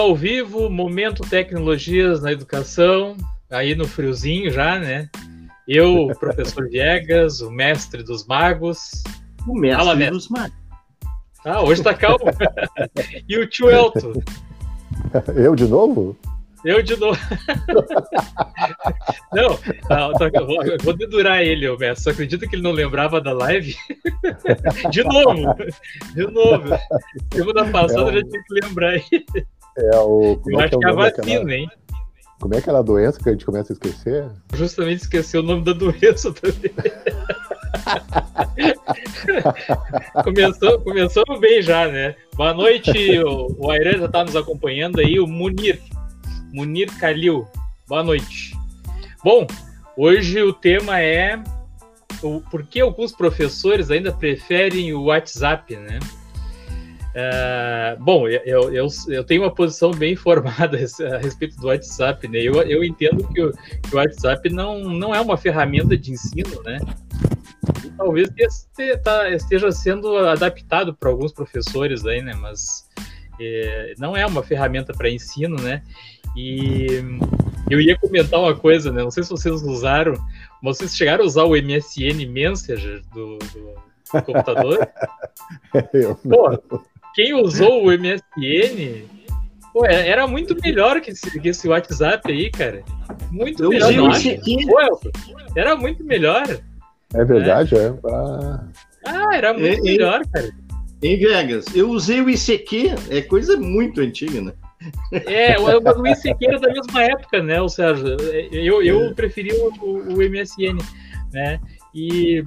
ao vivo, momento tecnologias na educação, aí no friozinho já, né? Eu, o professor Viegas, o mestre dos magos. O mestre Fala, mestre. dos magos. Ah, hoje tá calmo. e o tio Elton. Eu de novo? Eu de novo. não, eu vou, eu vou dedurar ele, o mestre. Só acredita que ele não lembrava da live? de novo. De novo. Semana passada é, eu já tinha que lembrar ele. É o. eu é acho que é a vacina, hein? Como é aquela doença que a gente começa a esquecer? Justamente esqueci o nome da doença também. começou, começou bem já, né? Boa noite, o, o Airan já está nos acompanhando aí, o Munir, Munir Kalil. Boa noite. Bom, hoje o tema é o, por que alguns professores ainda preferem o WhatsApp, né? Uh, bom, eu, eu, eu, tenho uma posição bem formada a respeito do WhatsApp, né? Eu, eu entendo que o, que o WhatsApp não, não é uma ferramenta de ensino, né? E talvez tá, esteja sendo adaptado para alguns professores aí, né? Mas é, não é uma ferramenta para ensino, né? E eu ia comentar uma coisa, né? Não sei se vocês usaram, vocês chegaram a usar o MSN Messenger do, do, do computador? eu. Pô, quem usou o MSN pô, é, era muito melhor que esse, que esse WhatsApp aí, cara. Muito eu melhor. Pô, era muito melhor. É verdade, é. é. Ah, ah era muito é, melhor, cara. Em Vegas, eu usei o ICQ, é coisa muito antiga, né? É, mas o ICQ era da mesma época, né, o Sérgio? Eu, eu é. preferi o, o, MSN, né? E é,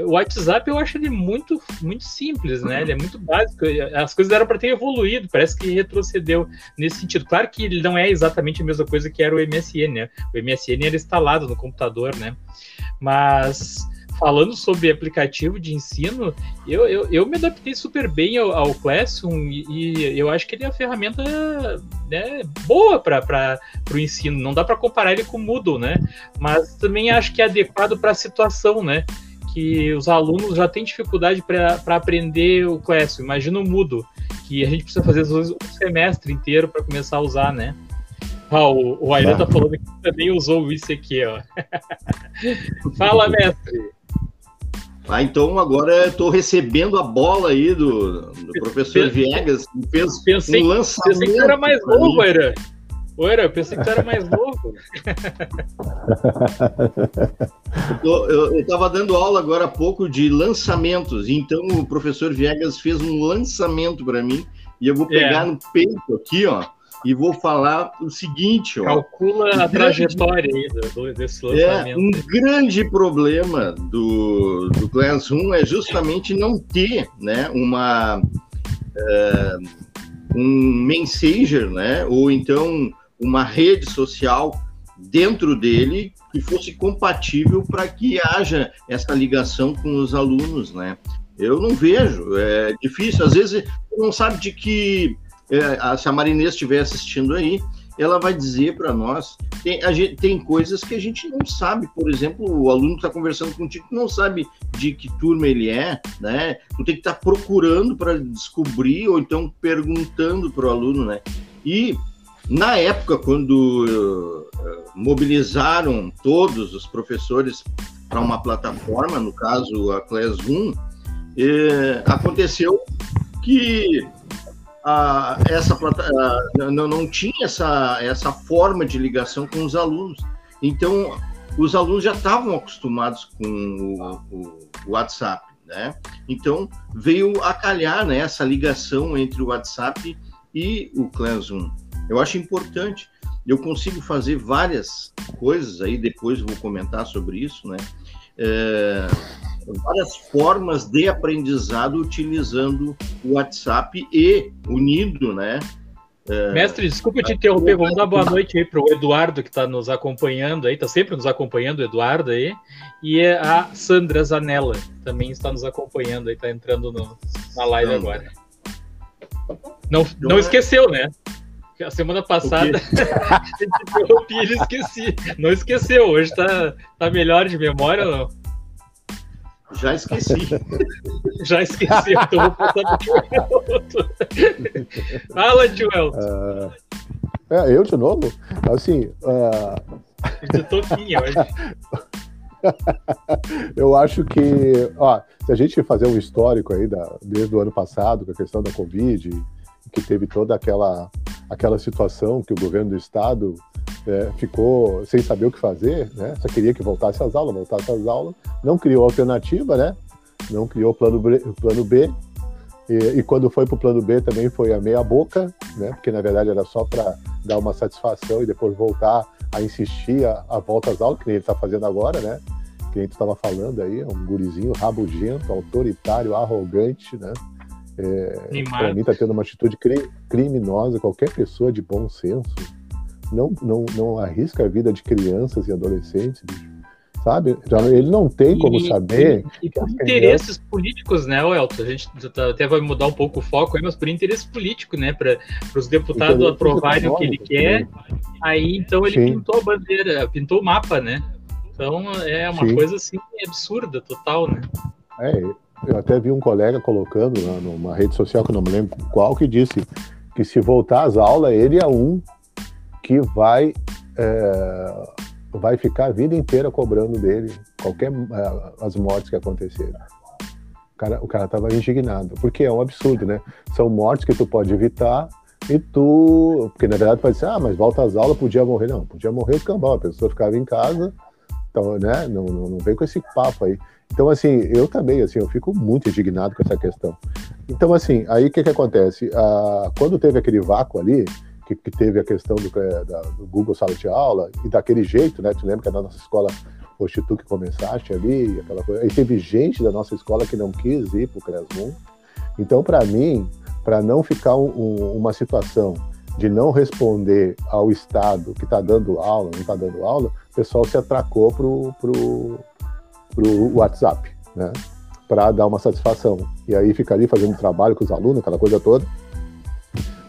o WhatsApp eu acho ele muito, muito simples, né? Ele é muito básico. As coisas eram para ter evoluído, parece que retrocedeu nesse sentido. Claro que ele não é exatamente a mesma coisa que era o MSN, né? O MSN era instalado no computador, né? Mas falando sobre aplicativo de ensino, eu, eu, eu me adaptei super bem ao, ao Classroom e, e, eu acho que ele é a ferramenta né, boa para o ensino. Não dá para comparar ele com o Moodle, né? Mas também acho que é adequado para a situação, né? Que os alunos já têm dificuldade para aprender o Classroom. Imagina o Moodle, que a gente precisa fazer um semestre inteiro para começar a usar, né? Ah, o, o Airan tá falando que também usou isso aqui, ó. Fala, mestre. Ah, então agora estou recebendo a bola aí do, do professor Viegas, fez pensei, um lançamento. Pensei que era mais novo, era. Ora, eu pensei que tu era mais novo. eu estava dando aula agora há pouco de lançamentos, então o professor Viegas fez um lançamento para mim e eu vou pegar é. no peito aqui, ó e vou falar o seguinte: ó, calcula a grande, trajetória aí desse lançamento. É, um grande problema do, do Classroom é justamente não ter né, uma, é, um Messenger, né, ou então uma rede social dentro dele que fosse compatível para que haja essa ligação com os alunos, né? Eu não vejo, é difícil. Às vezes, não sabe de que é, se a Marinês estiver assistindo aí, ela vai dizer para nós. Tem, gente, tem coisas que a gente não sabe, por exemplo, o aluno está conversando contigo, não sabe de que turma ele é, né? Tu tem que estar tá procurando para descobrir, ou então perguntando para o aluno, né? E na época, quando uh, mobilizaram todos os professores para uma plataforma, no caso a Classroom, eh, aconteceu que essa não, não tinha essa, essa forma de ligação com os alunos. Então, os alunos já estavam acostumados com o, o, o WhatsApp, né? Então, veio a calhar né, essa ligação entre o WhatsApp e o Classroom. Eu acho importante. Eu consigo fazer várias coisas aí, depois vou comentar sobre isso, né? É, várias formas de aprendizado utilizando o WhatsApp e unindo, né? É, Mestre, desculpa te interromper, vamos dar boa noite aí para o Eduardo que está nos acompanhando aí, está sempre nos acompanhando, o Eduardo aí, e é a Sandra Zanella também está nos acompanhando aí, está entrando no, na live não, agora. Não, não esqueceu, né? A semana passada a gente interrompi e esqueci. Não esqueceu, hoje está tá melhor de memória ou não? Já esqueci. Já esqueci, então vou passar pro outro. Fala, Elton. Uh, é, eu de novo? Assim. Uh... De toquinha hoje. eu acho que, ó, se a gente fazer um histórico aí da, desde o ano passado, com a questão da Covid, que teve toda aquela, aquela situação que o governo do estado é, ficou sem saber o que fazer, né? Só queria que voltasse às aulas, voltasse às aulas, não criou alternativa, né? Não criou plano plano B. E, e quando foi para o plano B também foi a meia boca, né? Porque na verdade era só para dar uma satisfação e depois voltar a insistir a, a volta às aulas, que nem ele está fazendo agora, né? Que a gente estava falando aí, um gurizinho rabugento, autoritário, arrogante, né? É, para mim está tendo uma atitude criminosa. Qualquer pessoa de bom senso não, não, não arrisca a vida de crianças e adolescentes, bicho. Sabe? Já, ele não tem como e, saber. E, e por interesses políticos, né, Elton? A gente tá, até vai mudar um pouco o foco aí, mas por interesse político, né? Para os deputados aprovarem o que ele quer. Aí então ele Sim. pintou a bandeira, pintou o mapa, né? Então é uma Sim. coisa assim absurda, total, né? É, eu até vi um colega colocando né, numa rede social que eu não me lembro qual que disse que se voltar às aulas ele é um que vai é, vai ficar a vida inteira cobrando dele qualquer é, as mortes que acontecerem. O cara, o cara tava indignado, porque é um absurdo, né? São mortes que tu pode evitar e tu, porque na verdade pode ser, ah, mas volta às aulas, podia morrer, não, podia morrer escambau, a pessoa ficava em casa, então, né? Não, não, não vem com esse papo aí. Então, assim, eu também, assim, eu fico muito indignado com essa questão. Então, assim, aí o que que acontece? Ah, quando teve aquele vácuo ali, que, que teve a questão do, é, da, do, Google Sala de Aula, e daquele jeito, né? Tu lembra que na nossa escola foste tu que começaste ali, aquela coisa. E teve gente da nossa escola que não quis ir para o Classroom. Então, para mim, para não ficar um, um, uma situação de não responder ao Estado que está dando aula, não está dando aula, o pessoal se atracou pro, pro, pro WhatsApp, né? Para dar uma satisfação. E aí fica ali fazendo trabalho com os alunos, aquela coisa toda.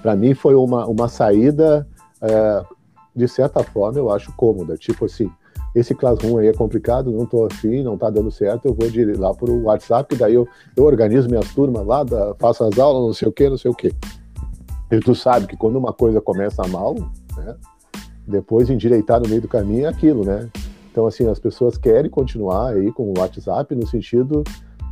Para mim foi uma, uma saída, é, de certa forma, eu acho cômoda. Tipo assim, esse Classroom aí é complicado, não estou afim, não está dando certo, eu vou de, lá para o WhatsApp, daí eu, eu organizo minhas turmas lá, da, faço as aulas, não sei o que, não sei o que. E tu sabe que quando uma coisa começa mal, né, depois endireitar no meio do caminho é aquilo, né? Então, assim, as pessoas querem continuar aí com o WhatsApp no sentido.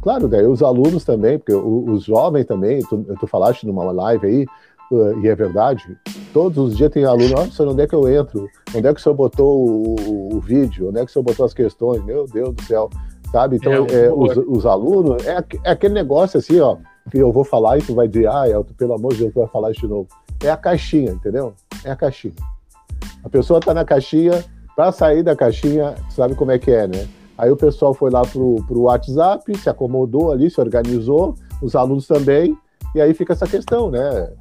Claro, daí os alunos também, porque os jovens também, tu, tu falaste numa live aí, uh, e é verdade, todos os dias tem aluno, olha, onde é que eu entro? Onde é que o senhor botou o, o, vídeo? Onde é que o senhor botou as questões? Meu Deus do céu, sabe? Então, é, é, os, os, alunos, é, é, aquele negócio assim, ó, que eu vou falar e tu vai dizer, ah, Elton, pelo amor de Deus, tu vai falar isso de novo. É a caixinha, entendeu? É a caixinha. A pessoa está na caixinha, para sair da caixinha, sabe como é que é, né? Aí o pessoal foi lá pro, pro WhatsApp, se acomodou ali, se organizou, os alunos também, e aí fica essa questão, né?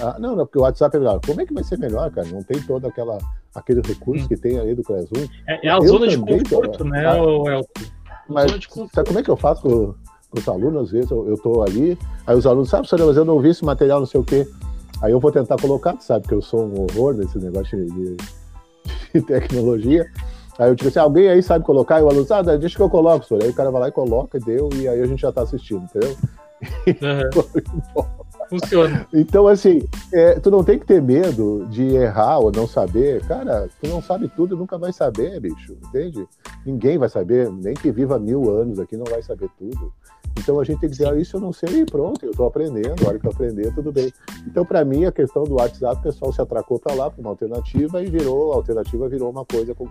Ah, não, não, porque o WhatsApp é melhor. Como é que vai ser melhor, cara? Não tem todo aquela, aquele recurso hum. que tem aí do Classroom. É, é a zona de conforto, né, ah, Elton? Mas sabe como é que eu faço com, com os alunos? Às vezes eu, eu tô ali, aí os alunos, sabe, senhor, mas eu não vi esse material, não sei o quê. Aí eu vou tentar colocar, sabe que eu sou um horror nesse negócio de, de tecnologia. Aí eu digo assim, alguém aí sabe colocar? E o aluno, ah, deixa que eu coloco, senhor. Aí o cara vai lá e coloca, deu, e aí a gente já tá assistindo, entendeu? Uhum. Funciona. Então, assim, é, tu não tem que ter medo de errar ou não saber. Cara, tu não sabe tudo e nunca vai saber, bicho, entende? Ninguém vai saber, nem que viva mil anos aqui não vai saber tudo. Então a gente tem que dizer, ah, isso eu não sei, e pronto, eu estou aprendendo, a hora que eu aprender, tudo bem. Então, para mim, a questão do WhatsApp, o pessoal se atracou para lá, para uma alternativa, e virou, a alternativa virou uma coisa com,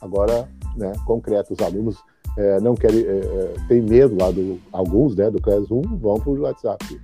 agora né, concreta. Os alunos é, não querem, é, é tem medo lá do, alguns, né, do Classroom, vão para o WhatsApp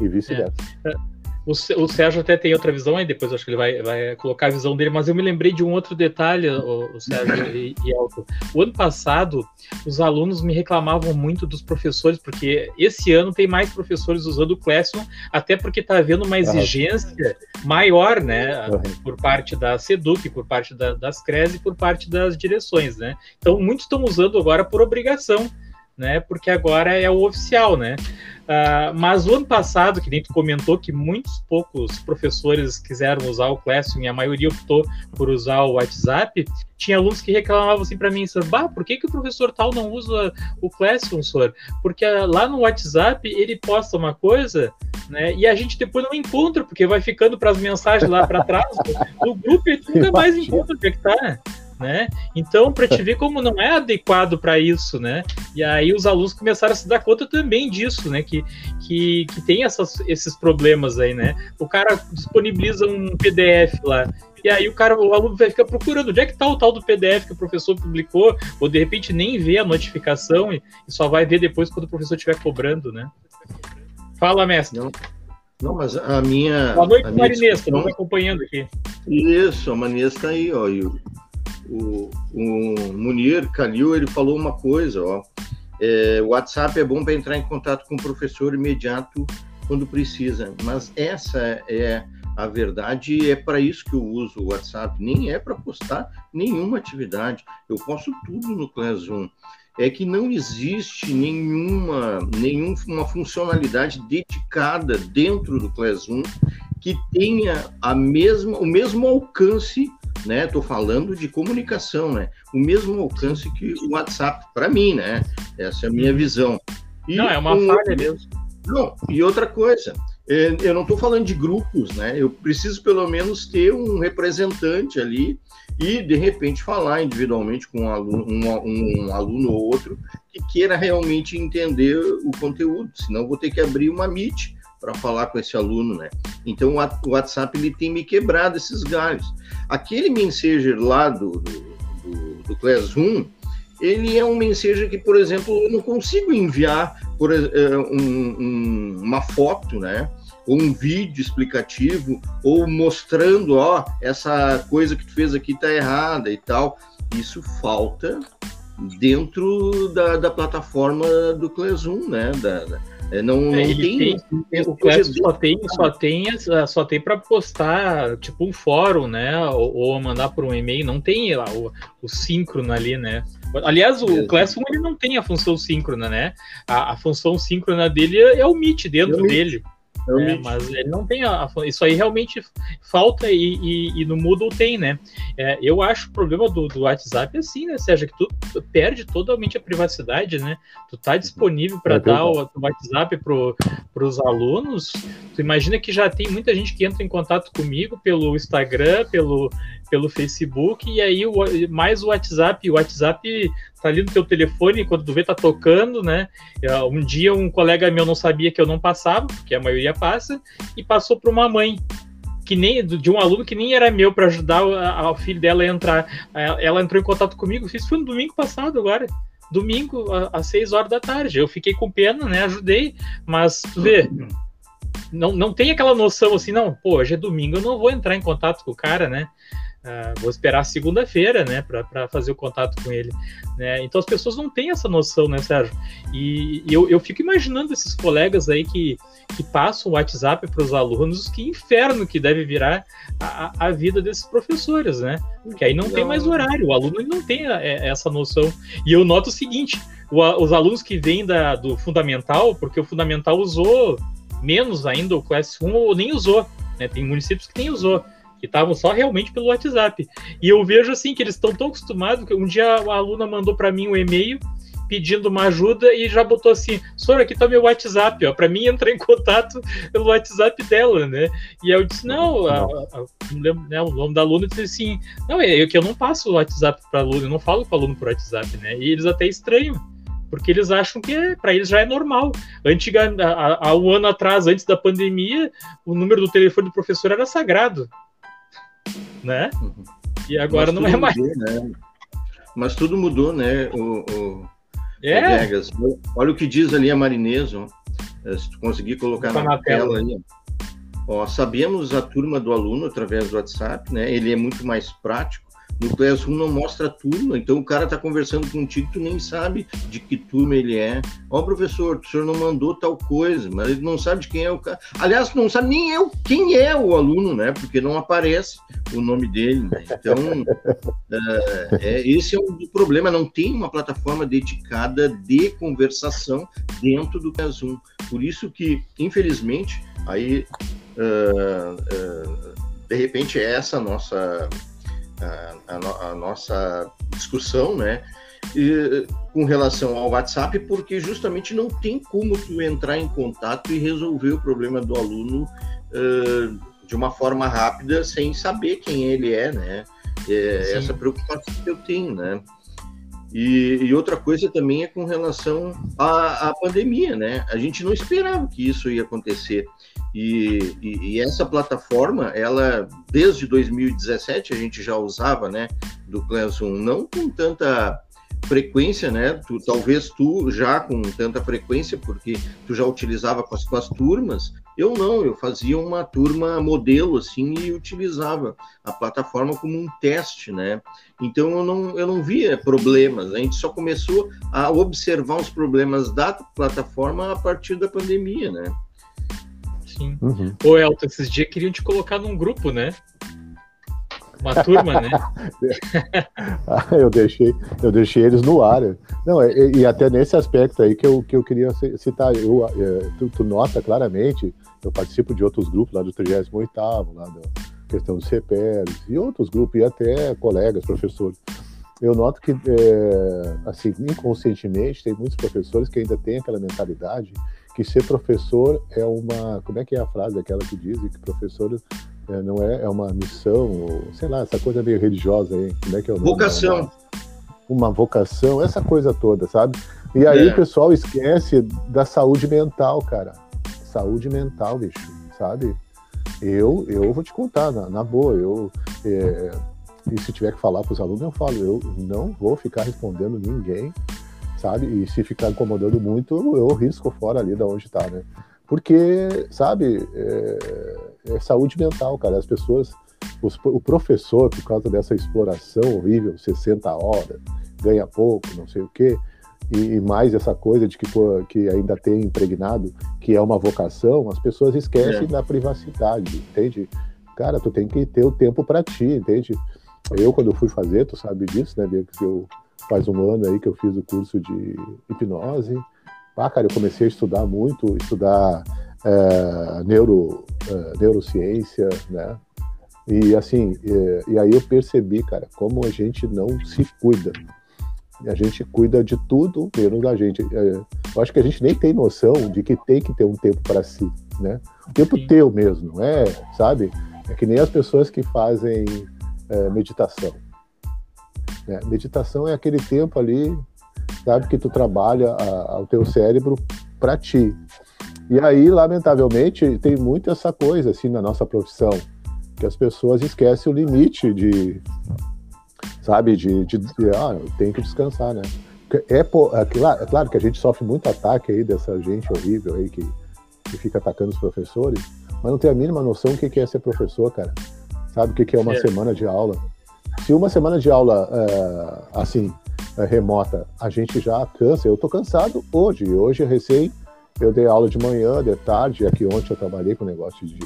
e vice-versa. É. O, o Sérgio até tem outra visão, aí depois acho que ele vai, vai colocar a visão dele, mas eu me lembrei de um outro detalhe, o, o Sérgio e, e Elton. O ano passado, os alunos me reclamavam muito dos professores, porque esse ano tem mais professores usando o Classroom, até porque está havendo uma exigência maior, né, por parte da SEDUC, por parte da, das CRES e por parte das direções, né. Então, muitos estão usando agora por obrigação né? Porque agora é o oficial, né? Uh, mas o ano passado, que nem tu comentou que muitos poucos professores quiseram usar o Classroom e a maioria optou por usar o WhatsApp, tinha alunos que reclamavam assim para mim, bah, por que, que o professor tal não usa o Classroom, senhor? Porque lá no WhatsApp ele posta uma coisa, né, e a gente depois não encontra, porque vai ficando para as mensagens lá para trás, no grupo e nunca mais encontra onde é que tá né? Então, para te ver como não é adequado para isso, né? E aí os alunos começaram a se dar conta também disso, né? Que, que, que tem essas, esses problemas aí, né? O cara disponibiliza um PDF lá. E aí o cara, o aluno vai ficar procurando onde é que tá o tal do PDF que o professor publicou, ou de repente nem vê a notificação e, e só vai ver depois quando o professor estiver cobrando, né? Fala, mestre. Não. Não, mas a minha. Boa noite, Marinês, estamos acompanhando aqui. Isso, a Marinês está aí, ó. E o, o, o Munir Calil, ele falou uma coisa, ó. É, o WhatsApp é bom para entrar em contato com o professor imediato quando precisa, mas essa é a verdade é para isso que eu uso o WhatsApp, nem é para postar nenhuma atividade. Eu posto tudo no Classroom. É que não existe nenhuma, nenhuma funcionalidade dedicada dentro do Classroom que tenha a mesma, o mesmo alcance né? Estou falando de comunicação, né? O mesmo alcance que o WhatsApp, para mim, né? Essa é a minha visão. E não, é uma um... falha mesmo. Não, e outra coisa, é, eu não estou falando de grupos, né? Eu preciso pelo menos ter um representante ali e de repente falar individualmente com um aluno, um, um aluno ou outro que queira realmente entender o conteúdo. Senão vou ter que abrir uma Meet para falar com esse aluno, né? Então o WhatsApp ele tem me quebrado esses galhos. Aquele Messenger lá do, do, do, do Classroom, ele é um Messenger que, por exemplo, eu não consigo enviar por, uh, um, um, uma foto, né? Ou um vídeo explicativo, ou mostrando, ó, essa coisa que tu fez aqui tá errada e tal. Isso falta dentro da, da plataforma do Classroom, né? Da, da não, não é, tem, tem, O Clash só tem, só tem, só tem para postar tipo um fórum, né? Ou, ou mandar por um e-mail. Não tem lá o, o síncrono ali, né? Aliás, o, o Classroom ele não tem a função síncrona, né? A, a função síncrona dele é o Meet dentro é o dele. Meet. É, mas ele não tem a, isso aí realmente falta e, e, e, no Moodle tem, né? É, eu acho o problema do, do WhatsApp é assim, né? Seja que tu perde totalmente a privacidade, né? Tu tá disponível para é dar o, o, WhatsApp para os alunos. Tu imagina que já tem muita gente que entra em contato comigo pelo Instagram, pelo pelo Facebook e aí o, mais o WhatsApp, o WhatsApp tá ali no teu telefone, quando tu vê tá tocando, né? É, um dia um colega meu não sabia que eu não passava, porque a maioria passa, e passou para uma mãe que nem de um aluno que nem era meu para ajudar o, filho dela a entrar. Ela entrou em contato comigo, isso foi no domingo passado agora domingo às seis horas da tarde. Eu fiquei com pena, né? Ajudei, mas tu vê, não, não tem aquela noção assim, não, pô, hoje é domingo, eu não vou entrar em contato com o cara, né? Uh, vou esperar segunda-feira, né, para fazer o contato com ele. Né? Então as pessoas não têm essa noção, né, Sérgio? E, e eu, eu fico imaginando esses colegas aí que, que passam o WhatsApp para os alunos, que inferno que deve virar a, a vida desses professores, né? Porque aí não, não. tem mais horário, o aluno não tem a, a, é, essa noção. E eu noto o seguinte: o, os alunos que vêm da, do fundamental, porque o fundamental usou menos ainda o Class 1 ou nem usou. Né? Tem municípios que nem usou que estavam só realmente pelo WhatsApp. E eu vejo assim que eles estão tão acostumados que um dia a aluna mandou para mim um e-mail pedindo uma ajuda e já botou assim: "Senhor, aqui tá meu WhatsApp, ó, para mim entrar em contato pelo WhatsApp dela, né?" E eu disse: "Não, a, a, né, o nome da aluna disse assim: "Não, é que eu não passo o WhatsApp para aluno, eu não falo com o aluno por WhatsApp, né?" E eles até estranham porque eles acham que é, para eles já é normal. Antiga, há, um ano atrás, antes da pandemia, o número do telefone do professor era sagrado né? Uhum. E agora Mas não é mais. Mudou, né? Mas tudo mudou, né? O, o, é. Vegas. Olha o que diz ali a Marinês, ó. É, se tu conseguir colocar na, na, tela, aí. Ó, sabemos a turma do aluno através do WhatsApp, né? Ele é muito mais prático, No Classroom não mostra a turma, então o cara está conversando contigo, tu nem sabe de que turma ele é. Ó, oh, professor, o senhor não mandou tal coisa, mas ele não sabe de quem é o cara. Aliás, não sabe nem eu quem é o aluno, né? Porque não aparece o nome dele, né? Então, é, é, esse é o problema, não tem uma plataforma dedicada de conversação dentro do Classroom. Por isso que, infelizmente, aí uh, uh, de repente é essa nossa a, a, a nossa discussão, né? E, com relação ao WhatsApp, porque justamente não tem como tu entrar em contato e resolver o problema do aluno uh, de uma forma rápida sem saber quem ele é, né? É, essa preocupação que eu tenho, né? E, e, outra coisa também é com relação à, à, pandemia, né? A gente não esperava que isso ia acontecer. E, e, e, essa plataforma, ela, desde 2017, a gente já usava, né, do Classroom, não com tanta frequência, né? Tu, talvez tu já com tanta frequência, porque tu já utilizava com as tuas turmas, eu não, eu fazia uma turma modelo assim e utilizava a plataforma como um teste, né? Então eu não, eu não via problemas, a gente só começou a observar os problemas da plataforma a partir da pandemia, né? Sim. Uhum. Ô, Elton, esses dias queriam te colocar num grupo, né? Uma turma, né? Ah, eu, deixei, eu deixei eles no ar. Não, e, e, até nesse aspecto aí que eu, que eu queria citar, eu, é, tu, tu nota claramente eu participo de outros grupos lá do 38 lá da questão dos CPRs e outros grupos, e até colegas, professores. Eu noto que, é, assim, inconscientemente, tem muitos professores que ainda têm aquela mentalidade que ser professor é uma. Como é que é a frase aquela que diz que professor é, não é, é uma missão, ou sei lá, essa coisa meio religiosa aí. Como é que é o nome? Vocação. Uma, uma vocação, essa coisa toda, sabe? E aí é. o pessoal esquece da saúde mental, cara saúde mental, bicho, sabe? Eu, eu vou te contar, na, na boa, eu. É, e se tiver que falar para os alunos, eu falo, eu não vou ficar respondendo ninguém, sabe? E se ficar incomodando muito, eu, risco fora ali da onde está, né? Porque, sabe, é, é, saúde mental, cara. As pessoas, os, o professor, por causa dessa exploração horrível, 60 horas, ganha pouco, não sei o quê, e, mais essa coisa de que, pô, que ainda tem impregnado, que é uma vocação, as pessoas esquecem é. da privacidade, entende? Cara, tu tem que ter o tempo para ti, entende? Eu, quando eu fui fazer, tu sabe disso, né, Bia, que eu, faz um ano aí que eu fiz o curso de hipnose. Ah, cara, eu comecei a estudar muito, estudar é, neuro, é, neurociência, né? E assim, e, e aí eu percebi, cara, como a gente não se cuida a gente cuida de tudo menos da gente. É, eu acho que a gente nem tem noção de que tem que ter um tempo para si, né? O tempo Sim. teu mesmo, não é? Sabe? É que nem as pessoas que fazem é, meditação. Né? Meditação é aquele tempo ali, sabe, que tu trabalha a, o teu cérebro para ti. E aí, lamentavelmente, tem muito essa coisa assim na nossa profissão, que as pessoas esquecem o limite de sabe? De, de, de ah, tem que descansar, né? É, é, claro, é claro que a gente sofre muito ataque aí dessa gente horrível aí que, que fica atacando os professores, mas não tem a mínima noção do que é ser professor, cara. Sabe o que é uma é. semana de aula? Se uma semana de aula, é, assim, é, remota, a gente já cansa. Eu tô cansado hoje. Hoje, recém, eu dei aula de manhã, de tarde, aqui ontem eu trabalhei com negócio de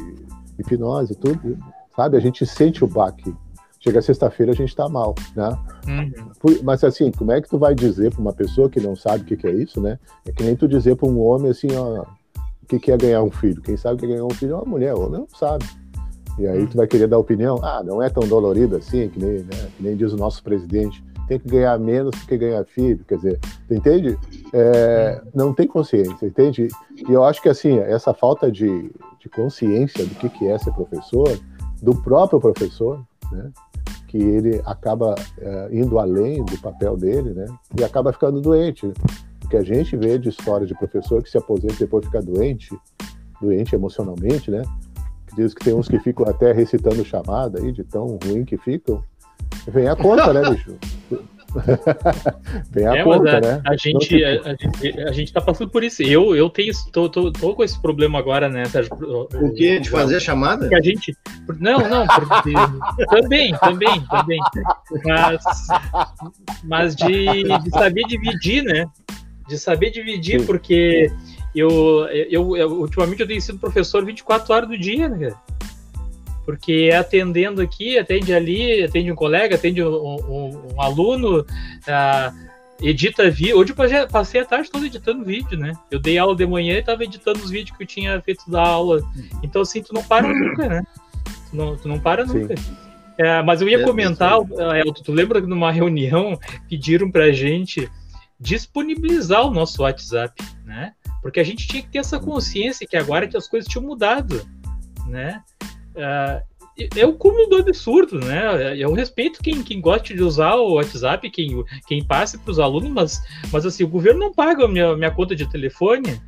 hipnose e tudo. Sabe? A gente sente o baque chega sexta-feira a gente está mal, né? Uhum. Mas assim, como é que tu vai dizer para uma pessoa que não sabe o que, que, é isso, né? É que nem tu dizer para um homem assim, ó, o que, que é ganhar um filho? Quem sabe o que é ganhar um filho é uma mulher, o homem não sabe. E aí tu vai querer dar opinião? Ah, não é tão dolorido assim, que nem, né, que nem diz o nosso presidente. Tem que ganhar menos do que ganhar filho, quer dizer, tu entende? É, não tem consciência, entende? E eu acho que assim, essa falta de, de consciência do que, que é ser professor, do próprio professor, né? que ele acaba é, indo além do papel dele, né? E acaba ficando doente. O que a gente vê de história de professor que se aposenta e depois fica doente, doente emocionalmente, né? Que diz que tem uns que ficam até recitando chamada aí, de tão ruim que ficam. Vem a conta, né, bicho? Tem a é, conta, a, né? A gente, a, a, gente, a gente tá passando por isso. Eu, eu tenho, tô, tô, tô com esse problema agora, né, Sérgio? O quê? De fazer a chamada? Que a gente. Não, não, porque, também, também, também. Mas, mas de, de saber dividir, né? De saber dividir, Sim. porque eu, eu, eu, ultimamente eu tenho sido professor 24 horas do dia, né, porque é atendendo aqui, atende ali, atende um colega, atende um, um, um aluno, uh, edita vídeo. Hoje eu passei a tarde toda editando vídeo, né? Eu dei aula de manhã e estava editando os vídeos que eu tinha feito da aula. Então, assim, tu não para nunca, né? Tu não, tu não para nunca. É, mas eu ia é, comentar, é, Elton, tu lembra que numa reunião pediram pra gente disponibilizar o nosso WhatsApp, né? Porque a gente tinha que ter essa consciência que agora que as coisas tinham mudado, né? Uh, é o cúmulo do absurdo, né? Eu respeito quem, quem gosta de usar o WhatsApp, quem, quem passe para os alunos, mas, mas assim, o governo não paga a minha, minha conta de telefone,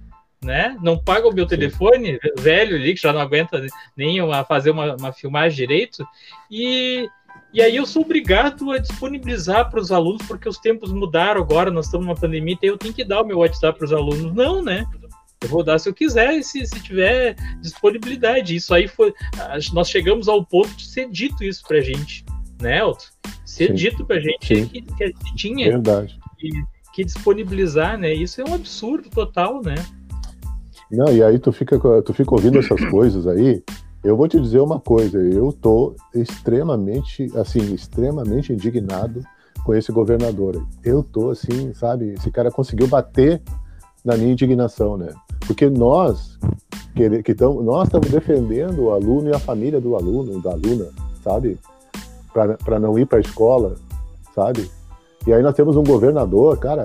né? Não paga o meu Sim. telefone, velho ali, que já não aguenta nem uma, fazer uma, uma filmagem direito, e, e aí eu sou obrigado a disponibilizar para os alunos, porque os tempos mudaram agora, nós estamos numa pandemia, então eu tenho que dar o meu WhatsApp para os alunos. Não, né? Eu vou dar se eu quiser, se, se tiver disponibilidade. Isso aí foi. Nós chegamos ao ponto de ser dito isso pra gente, né, Elton? Ser Sim. dito pra gente que, que, a gente tinha Verdade. Que, que disponibilizar, né? Isso é um absurdo total, né? Não, e aí tu fica, tu fica ouvindo essas coisas aí. Eu vou te dizer uma coisa, eu tô extremamente, assim, extremamente indignado com esse governador. Eu tô assim, sabe? Esse cara conseguiu bater na minha indignação, né? Porque nós que, que tamo, nós estamos defendendo o aluno e a família do aluno, da aluna, sabe? Para não ir para a escola, sabe? E aí nós temos um governador, cara,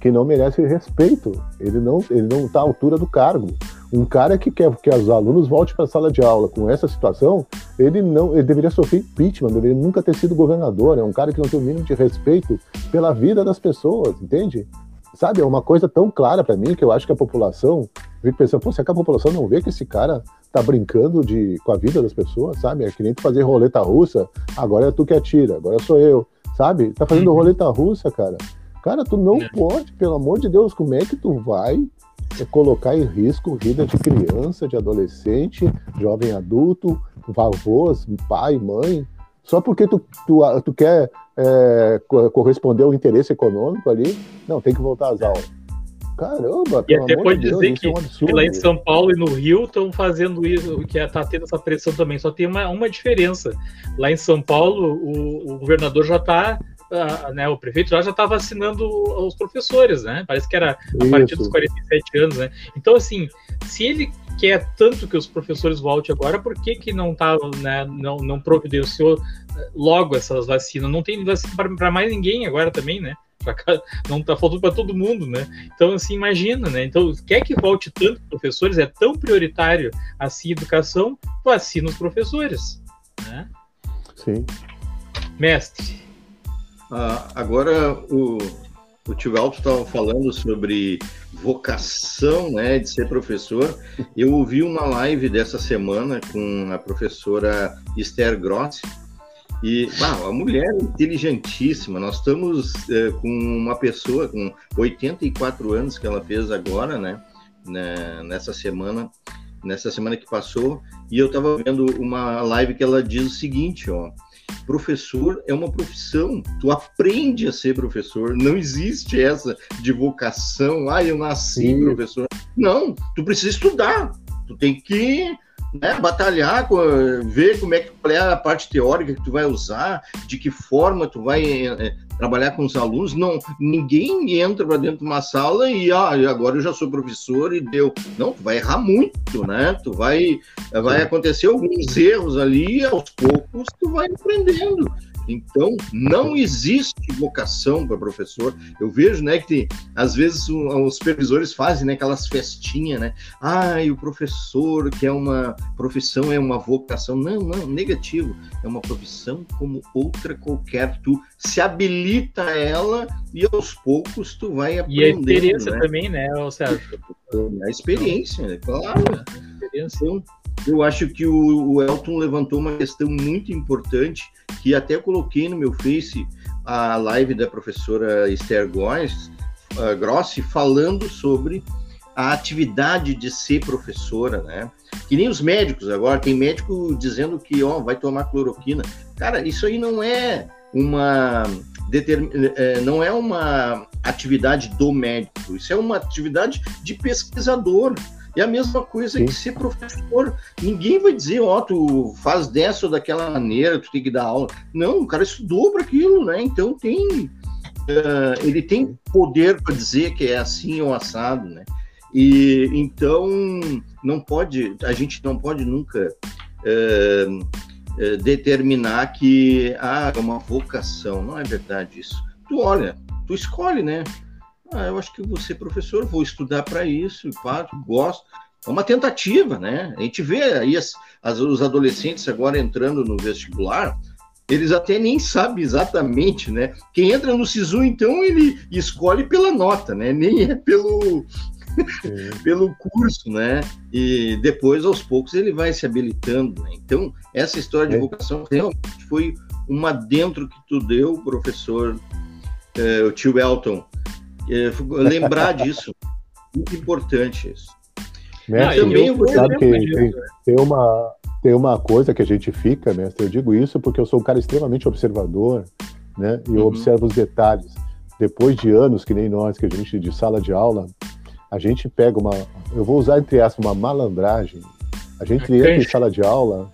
que não merece respeito. Ele não ele não está à altura do cargo. Um cara que quer que os alunos voltem para a sala de aula com essa situação, ele não ele deveria sofrer impeachment, deveria nunca ter sido governador. É um cara que não tem o mínimo de respeito pela vida das pessoas, entende? Sabe, é uma coisa tão clara para mim que eu acho que a população fica pensando, pô, será que a população não vê que esse cara tá brincando de, com a vida das pessoas, sabe? É que nem tu fazer roleta russa, agora é tu que atira, agora sou eu, sabe? Tá fazendo uhum. roleta russa, cara. Cara, tu não é. pode, pelo amor de Deus, como é que tu vai colocar em risco vida de criança, de adolescente, jovem adulto, avós, pai, mãe, só porque tu, tu, tu quer é, corresponder ao interesse econômico ali, não, tem que voltar às aulas. Caramba, E até pode dizer Deus, que, é um absurdo, que, lá em São Paulo e no Rio estão fazendo isso, que está tendo essa pressão também. Só tem uma, uma diferença. Lá em São Paulo, o, o governador já está né, o prefeito já está vacinando os professores, né? Parece que era a partir dos 47 anos, né? Então, assim, se ele quer tanto que os professores voltem agora, por que, que não tá, né, não, não providenciou eh, logo essas vacinas? Não tem vacina para mais ninguém agora também, né? Não tá faltando para todo mundo, né? Então, assim, imagina, né? Então, quer que volte tanto professores? É tão prioritário assim educação, vacina os professores, né? Sim. Mestre. Ah, agora, o, o tio Alto estava falando sobre vocação né, de ser professor. Eu ouvi uma live dessa semana com a professora Esther Grossi, e bah, uma mulher inteligentíssima. Nós estamos é, com uma pessoa com 84 anos que ela fez agora, né, né nessa semana, nessa semana que passou, e eu estava vendo uma live que ela diz o seguinte, ó, professor é uma profissão, tu aprende a ser professor, não existe essa de vocação, ah, eu nasci Sim. professor. Não, tu precisa estudar, tu tem que né, batalhar, ver como é que qual é a parte teórica que tu vai usar, de que forma tu vai é, trabalhar com os alunos. Não, ninguém entra para dentro de uma sala e ah, agora eu já sou professor e deu. Não, tu vai errar muito, né? Tu vai vai acontecer alguns erros ali aos poucos tu vai aprendendo. Então, não existe vocação para professor. Eu vejo, né, que tem, às vezes os supervisores fazem, né, aquelas festinhas, né? Ah, e o professor, que é uma profissão, é uma vocação. Não, não, negativo. É uma profissão como outra qualquer. Tu se habilita a ela e aos poucos tu vai aprendendo. E a experiência né? também, né, Sérgio? A experiência, né? claro. A experiência. Então, eu acho que o, Elton levantou uma questão muito importante que até coloquei no meu Face a live da professora Esther Góes, uh, Grossi falando sobre a atividade de ser professora, né? Que nem os médicos agora, tem médico dizendo que ó, vai tomar cloroquina. Cara, isso aí não é uma determin... É, não é uma atividade do médico, isso é uma atividade de pesquisador. É a mesma coisa Sim. que ser professor. Ninguém vai dizer, ó, oh, tu faz dessa ou daquela maneira, tu tem que dar aula. Não, o cara estudou para aquilo, né? Então tem. Uh, ele tem poder para dizer que é assim ou assado, né? E então não pode, a gente não pode nunca uh, uh, determinar que ah, é uma vocação. Não é verdade isso. Tu olha, tu escolhe, né? Ah, eu acho que vou ser professor, vou estudar para isso, pá, gosto. É uma tentativa, né? A gente vê aí as, as, os adolescentes agora entrando no vestibular, eles até nem sabem exatamente, né? Quem entra no SISU, então, ele escolhe pela nota, né? Nem é pelo, pelo curso, né? E depois, aos poucos, ele vai se habilitando. Né? Então, essa história de é. vocação realmente foi uma dentro que tu deu, professor, eh, o tio Elton, é, lembrar disso. Muito importante isso. Mestre, também eu, sabe que tem, tem, uma, tem uma coisa que a gente fica, mestre, eu digo isso porque eu sou um cara extremamente observador, né? E eu uhum. observo os detalhes. Depois de anos, que nem nós, que a gente, de sala de aula, a gente pega uma, eu vou usar entre aspas, uma malandragem. A gente entra em sala de aula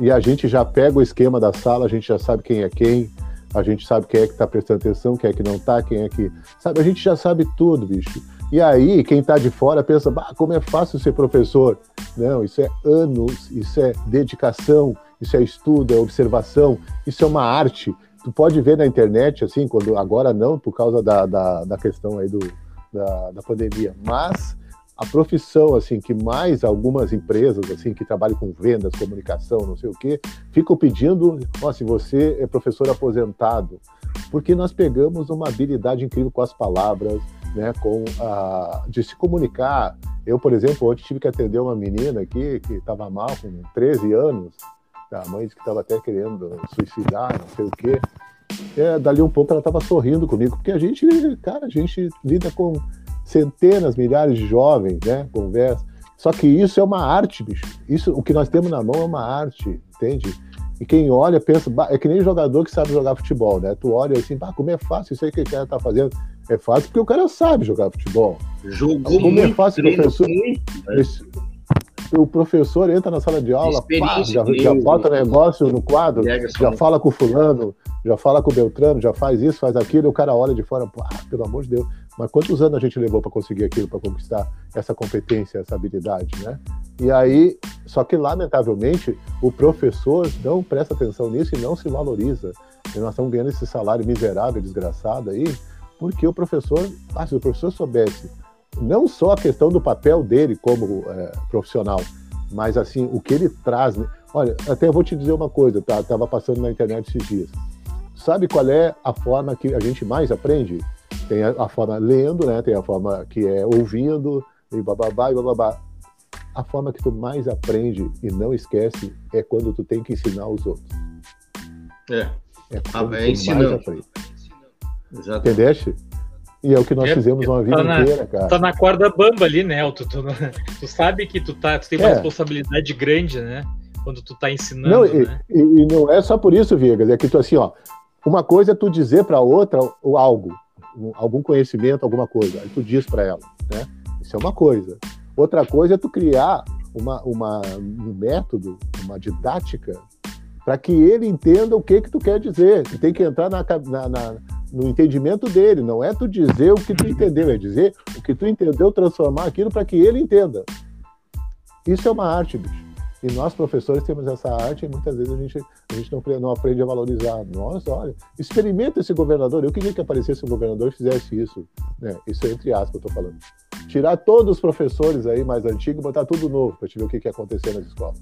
e a gente já pega o esquema da sala, a gente já sabe quem é quem, a gente sabe quem é que está prestando atenção, quem é que não está, quem é que. Sabe, a gente já sabe tudo, bicho. E aí, quem está de fora pensa, bah, como é fácil ser professor. Não, isso é anos, isso é dedicação, isso é estudo, é observação, isso é uma arte. Tu pode ver na internet, assim, quando agora não, por causa da, da, da questão aí do, da, da pandemia, mas a profissão assim que mais algumas empresas assim que trabalham com vendas, comunicação, não sei o que, ficam pedindo, ó, se você é professor aposentado, porque nós pegamos uma habilidade incrível com as palavras, né, com a de se comunicar. Eu, por exemplo, ontem tive que atender uma menina aqui que estava mal com 13 anos, a mãe disse que estava até querendo suicidar, não sei o quê. É, dali um pouco ela estava sorrindo comigo, porque a gente, cara, a gente lida com centenas, milhares de jovens, né? Conversa. Só que isso é uma arte, bicho. Isso, o que nós temos na mão é uma arte, entende? E quem olha pensa, é que nem jogador que sabe jogar futebol, né? Tu olha assim, bah, como é fácil isso aí que o cara tá fazendo. É fácil porque o cara sabe jogar futebol. Jogou como muito, é fácil, professor. Muito, né? esse, o professor entra na sala de aula, pá, já, já bota negócio no quadro, já fala com o fulano, já fala com o Beltrano, já faz isso, faz aquilo, e o cara olha de fora, pá, pelo amor de Deus. Mas quantos anos a gente levou para conseguir aquilo, para conquistar essa competência, essa habilidade, né? E aí, só que lamentavelmente, o professor não presta atenção nisso e não se valoriza. E nós estamos ganhando esse salário miserável, desgraçado aí, porque o professor, ah, se o professor soubesse não só a questão do papel dele como é, profissional, mas assim, o que ele traz. Né? Olha, até eu vou te dizer uma coisa, tá? Tava passando na internet esses dias. Sabe qual é a forma que a gente mais aprende? Tem a, a forma lendo, né? Tem a forma que é ouvindo, e bababá e bababá. A forma que tu mais aprende e não esquece é quando tu tem que ensinar os outros. É. É quando ah, é ensinando. Entendeste? E é o que nós é, fizemos uma vida tá na, inteira, cara. Tá na corda bamba ali, né? Tu, tu, tu sabe que tu, tá, tu tem uma é. responsabilidade grande, né? Quando tu tá ensinando, não, né? E, e, não é só por isso, Vigas, é que tu assim, ó, uma coisa é tu dizer para outra o algo, algum conhecimento, alguma coisa, aí tu diz para ela, né? Isso é uma coisa. Outra coisa é tu criar uma, uma, um método, uma didática, para que ele entenda o que que tu quer dizer. Tu tem que entrar na, na, na no entendimento dele, não é tu dizer o que tu entendeu, é dizer o que tu entendeu, transformar aquilo para que ele entenda. Isso é uma arte, bicho. E nós, professores, temos essa arte e muitas vezes a gente, a gente não, não aprende a valorizar. Nossa, olha, experimenta esse governador. Eu queria que aparecesse um governador e fizesse isso. Né? Isso é entre aspas, eu estou falando. Tirar todos os professores aí mais antigos e botar tudo novo para te ver o que, que ia acontecer nas escolas.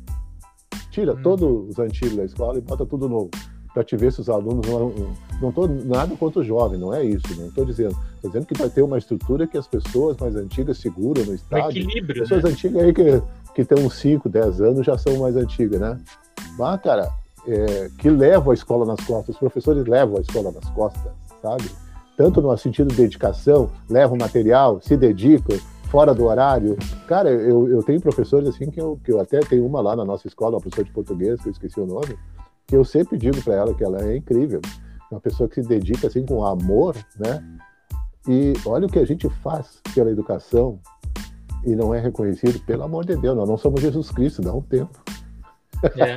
Tira hum. todos os antigos da escola e bota tudo novo para te ver se os alunos não não estou nada contra o jovem, não é isso, não estou dizendo, estou dizendo que vai ter uma estrutura que as pessoas mais antigas seguram no estado. Um equilíbrio, pessoas né? antigas aí que que tem uns 5, 10 anos já são mais antigas, né? Mas cara, é, que levam a escola nas costas, os professores levam a escola nas costas, sabe? Tanto no sentido de dedicação, levam material, se dedicam, fora do horário. Cara, eu, eu tenho professores assim que eu, que eu até tenho uma lá na nossa escola, uma professora de português, que eu esqueci o nome, que eu sempre digo para ela que ela é incrível. Uma pessoa que se dedica assim com amor, né? E olha o que a gente faz pela educação e não é reconhecido, pelo amor de Deus, nós não somos Jesus Cristo, dá um tempo. É,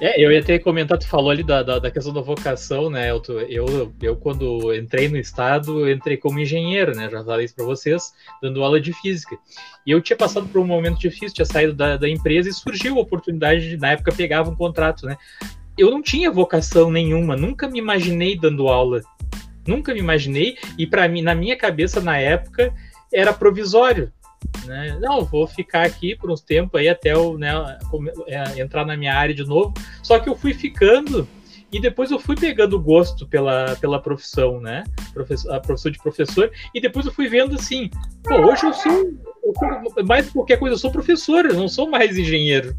é, é, eu ia ter comentado, tu falou ali da, da, da, questão da vocação, né? Eu, eu, eu, quando entrei no Estado, entrei como engenheiro, né? Já falei isso para vocês, dando aula de física. E eu tinha passado por um momento difícil, tinha saído da, da empresa e surgiu a oportunidade de, na época, pegava um contrato, né? Eu não tinha vocação nenhuma, nunca me imaginei dando aula. Nunca me imaginei, e para mim, na minha cabeça, na época, era provisório né? Não, vou ficar aqui por uns tempos aí até eu né, é, entrar na minha área de novo. Só que eu fui ficando e depois eu fui pegando gosto pela, pela profissão, né? Professor, a profissão de professor, e depois eu fui vendo assim, pô, hoje eu sou, eu mais qualquer coisa, eu sou professor, eu não sou mais engenheiro.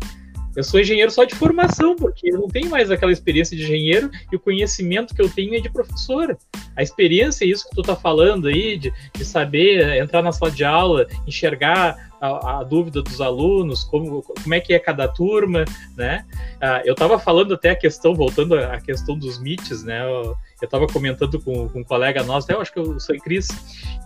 Eu sou engenheiro só de formação, porque eu não tenho mais aquela experiência de engenheiro e o conhecimento que eu tenho é de professor. A experiência, isso que tu tá falando aí, de, de saber entrar na sala de aula, enxergar a, a, dúvida dos alunos, como, como é que é cada turma, né? Ah, eu estava falando até a questão, voltando à questão dos mitos, né? Eu, estava comentando com, com, um colega nosso, até eu acho que eu sou Cris,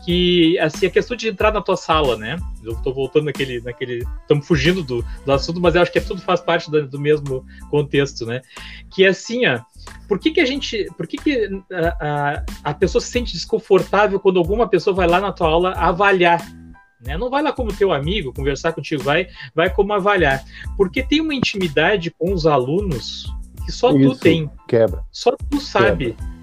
que assim, a questão de entrar na tua sala, né? Eu estou voltando naquele. naquele Estamos fugindo do, do assunto, mas eu acho que tudo faz parte do, do mesmo contexto, né? Que é assim, ó. Por que, que a gente. Por que, que a, a, a pessoa se sente desconfortável quando alguma pessoa vai lá na tua aula avaliar né? Não vai lá como teu amigo, conversar contigo, vai, vai como avaliar. Porque tem uma intimidade com os alunos que só Isso, tu tem. Quebra. Só tu sabe. Quebra.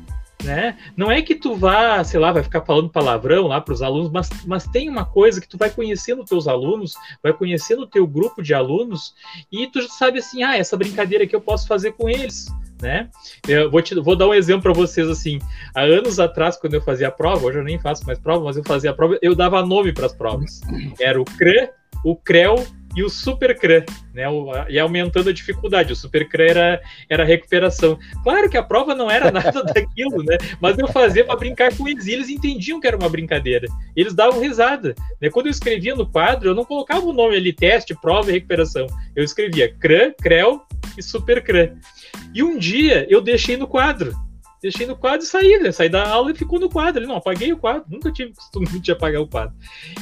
Né? Não é que tu vá, sei lá, vai ficar falando palavrão lá para os alunos, mas, mas tem uma coisa que tu vai conhecendo teus alunos, vai conhecendo o teu grupo de alunos e tu sabe assim, ah, essa brincadeira que eu posso fazer com eles né? Eu vou, te, vou dar um exemplo para vocês assim. Há anos atrás, quando eu fazia a prova, hoje eu nem faço mais prova, mas eu fazia a prova, eu dava nome para as provas. Era o CRE, o CREL e o Super CRE, né? O, e aumentando a dificuldade. O Super CRE era, era recuperação. Claro que a prova não era nada daquilo, né? Mas eu fazia para brincar com eles e eles entendiam que era uma brincadeira. Eles davam risada. Né? Quando eu escrevia no quadro, eu não colocava o nome ali, teste, prova e recuperação. Eu escrevia CRE, CREL e Super CRE. E um dia eu deixei no quadro. Deixei no quadro e saí, né? Saí da aula e ficou no quadro. Não, apaguei o quadro. Nunca tive costume de apagar o quadro.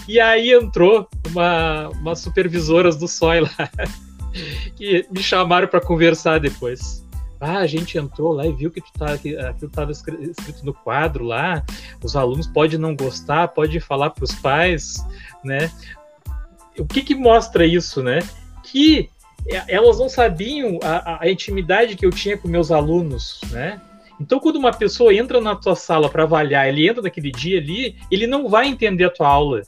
E aí entrou uma, uma supervisoras do SOI lá. e me chamaram para conversar depois. Ah, a gente entrou lá e viu que tu tá, que aquilo estava escrito no quadro lá. Os alunos podem não gostar, pode falar para os pais, né? O que que mostra isso, né? Que é, elas não sabiam a, a, intimidade que eu tinha com meus alunos, né? Então, quando uma pessoa entra na tua sala para avaliar, ele entra naquele dia ali, ele não vai entender a tua aula.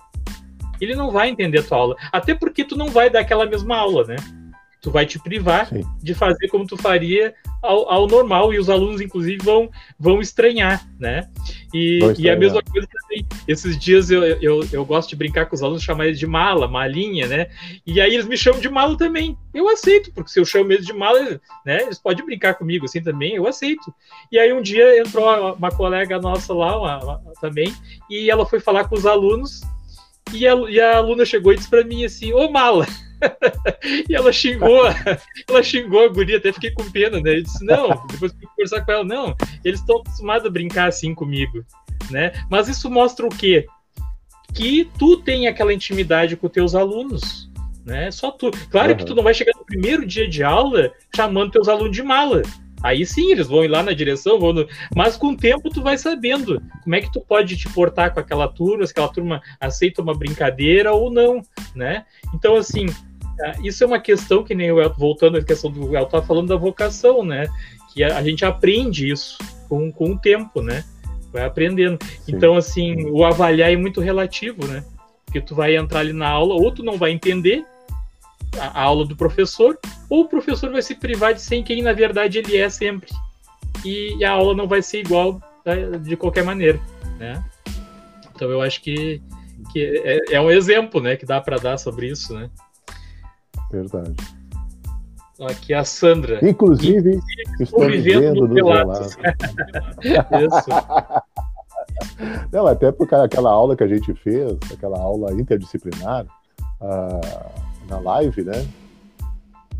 Ele não vai entender a tua aula. Até porque tu não vai dar aquela mesma aula, né? Tu vai te privar Sim. de fazer como tu faria ao, ao, normal, e os alunos, inclusive, vão, vão estranhar, né? E, e a mesma coisa também, esses dias eu, eu, eu gosto de brincar com os alunos, chamar eles de mala, malinha, né? E aí eles me chamam de mala também. Eu aceito, porque se eu chamo eles de mala, né? Eles podem brincar comigo assim também, eu aceito. E aí um dia entrou uma colega nossa lá uma, uma, também, e ela foi falar com os alunos, e a, e a aluna chegou e disse para mim assim: Ô mala! e ela xingou, ela xingou a guria, até fiquei com pena, né? Eu disse, não, depois fui conversar com ela, não, eles estão acostumados a brincar assim comigo, né? Mas isso mostra o quê? Que tu tem aquela intimidade com teus alunos, né? Só tu. Claro uhum. que tu não vai chegar no primeiro dia de aula chamando teus alunos de mala. Aí sim, eles vão ir lá na direção, vão no... mas com o tempo tu vai sabendo como é que tu pode te portar com aquela turma, se aquela turma aceita uma brincadeira ou não, né? Então, assim, isso é uma questão que nem o Elton, voltando à questão do Elton tá falando da vocação, né? Que a, a, gente aprende isso com, com o tempo, né? Vai aprendendo. Sim. Então, assim, o avaliar é muito relativo, né? Porque tu vai entrar ali na aula, ou tu não vai entender a, a aula do professor, ou o professor vai se privar de ser quem na verdade ele é sempre. E, e a aula não vai ser igual né, de qualquer maneira, né? Então eu acho que, que é, é um exemplo, né, que dá para dar sobre isso, né? Verdade. Aqui a Sandra. Inclusive, estou vivendo no Pilates. Isso. Não, até porque aquela aula que a gente fez, aquela aula interdisciplinar, uh, na live, né?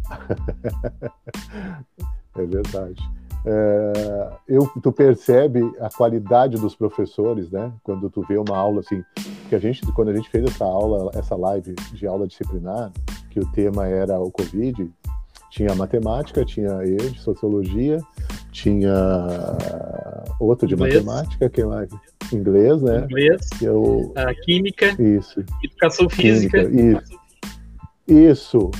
é verdade. É, eu, tu percebe a qualidade dos professores, né? Quando tu vê uma aula assim, que a gente, quando a gente fez essa aula, essa live de aula disciplinar, que o tema era o Covid, tinha matemática, tinha eu de sociologia, tinha outro de inglês. matemática, que mais? Inglês, né? Inglês. Eu... A química. Isso. Educação física. Química, isso. Isso.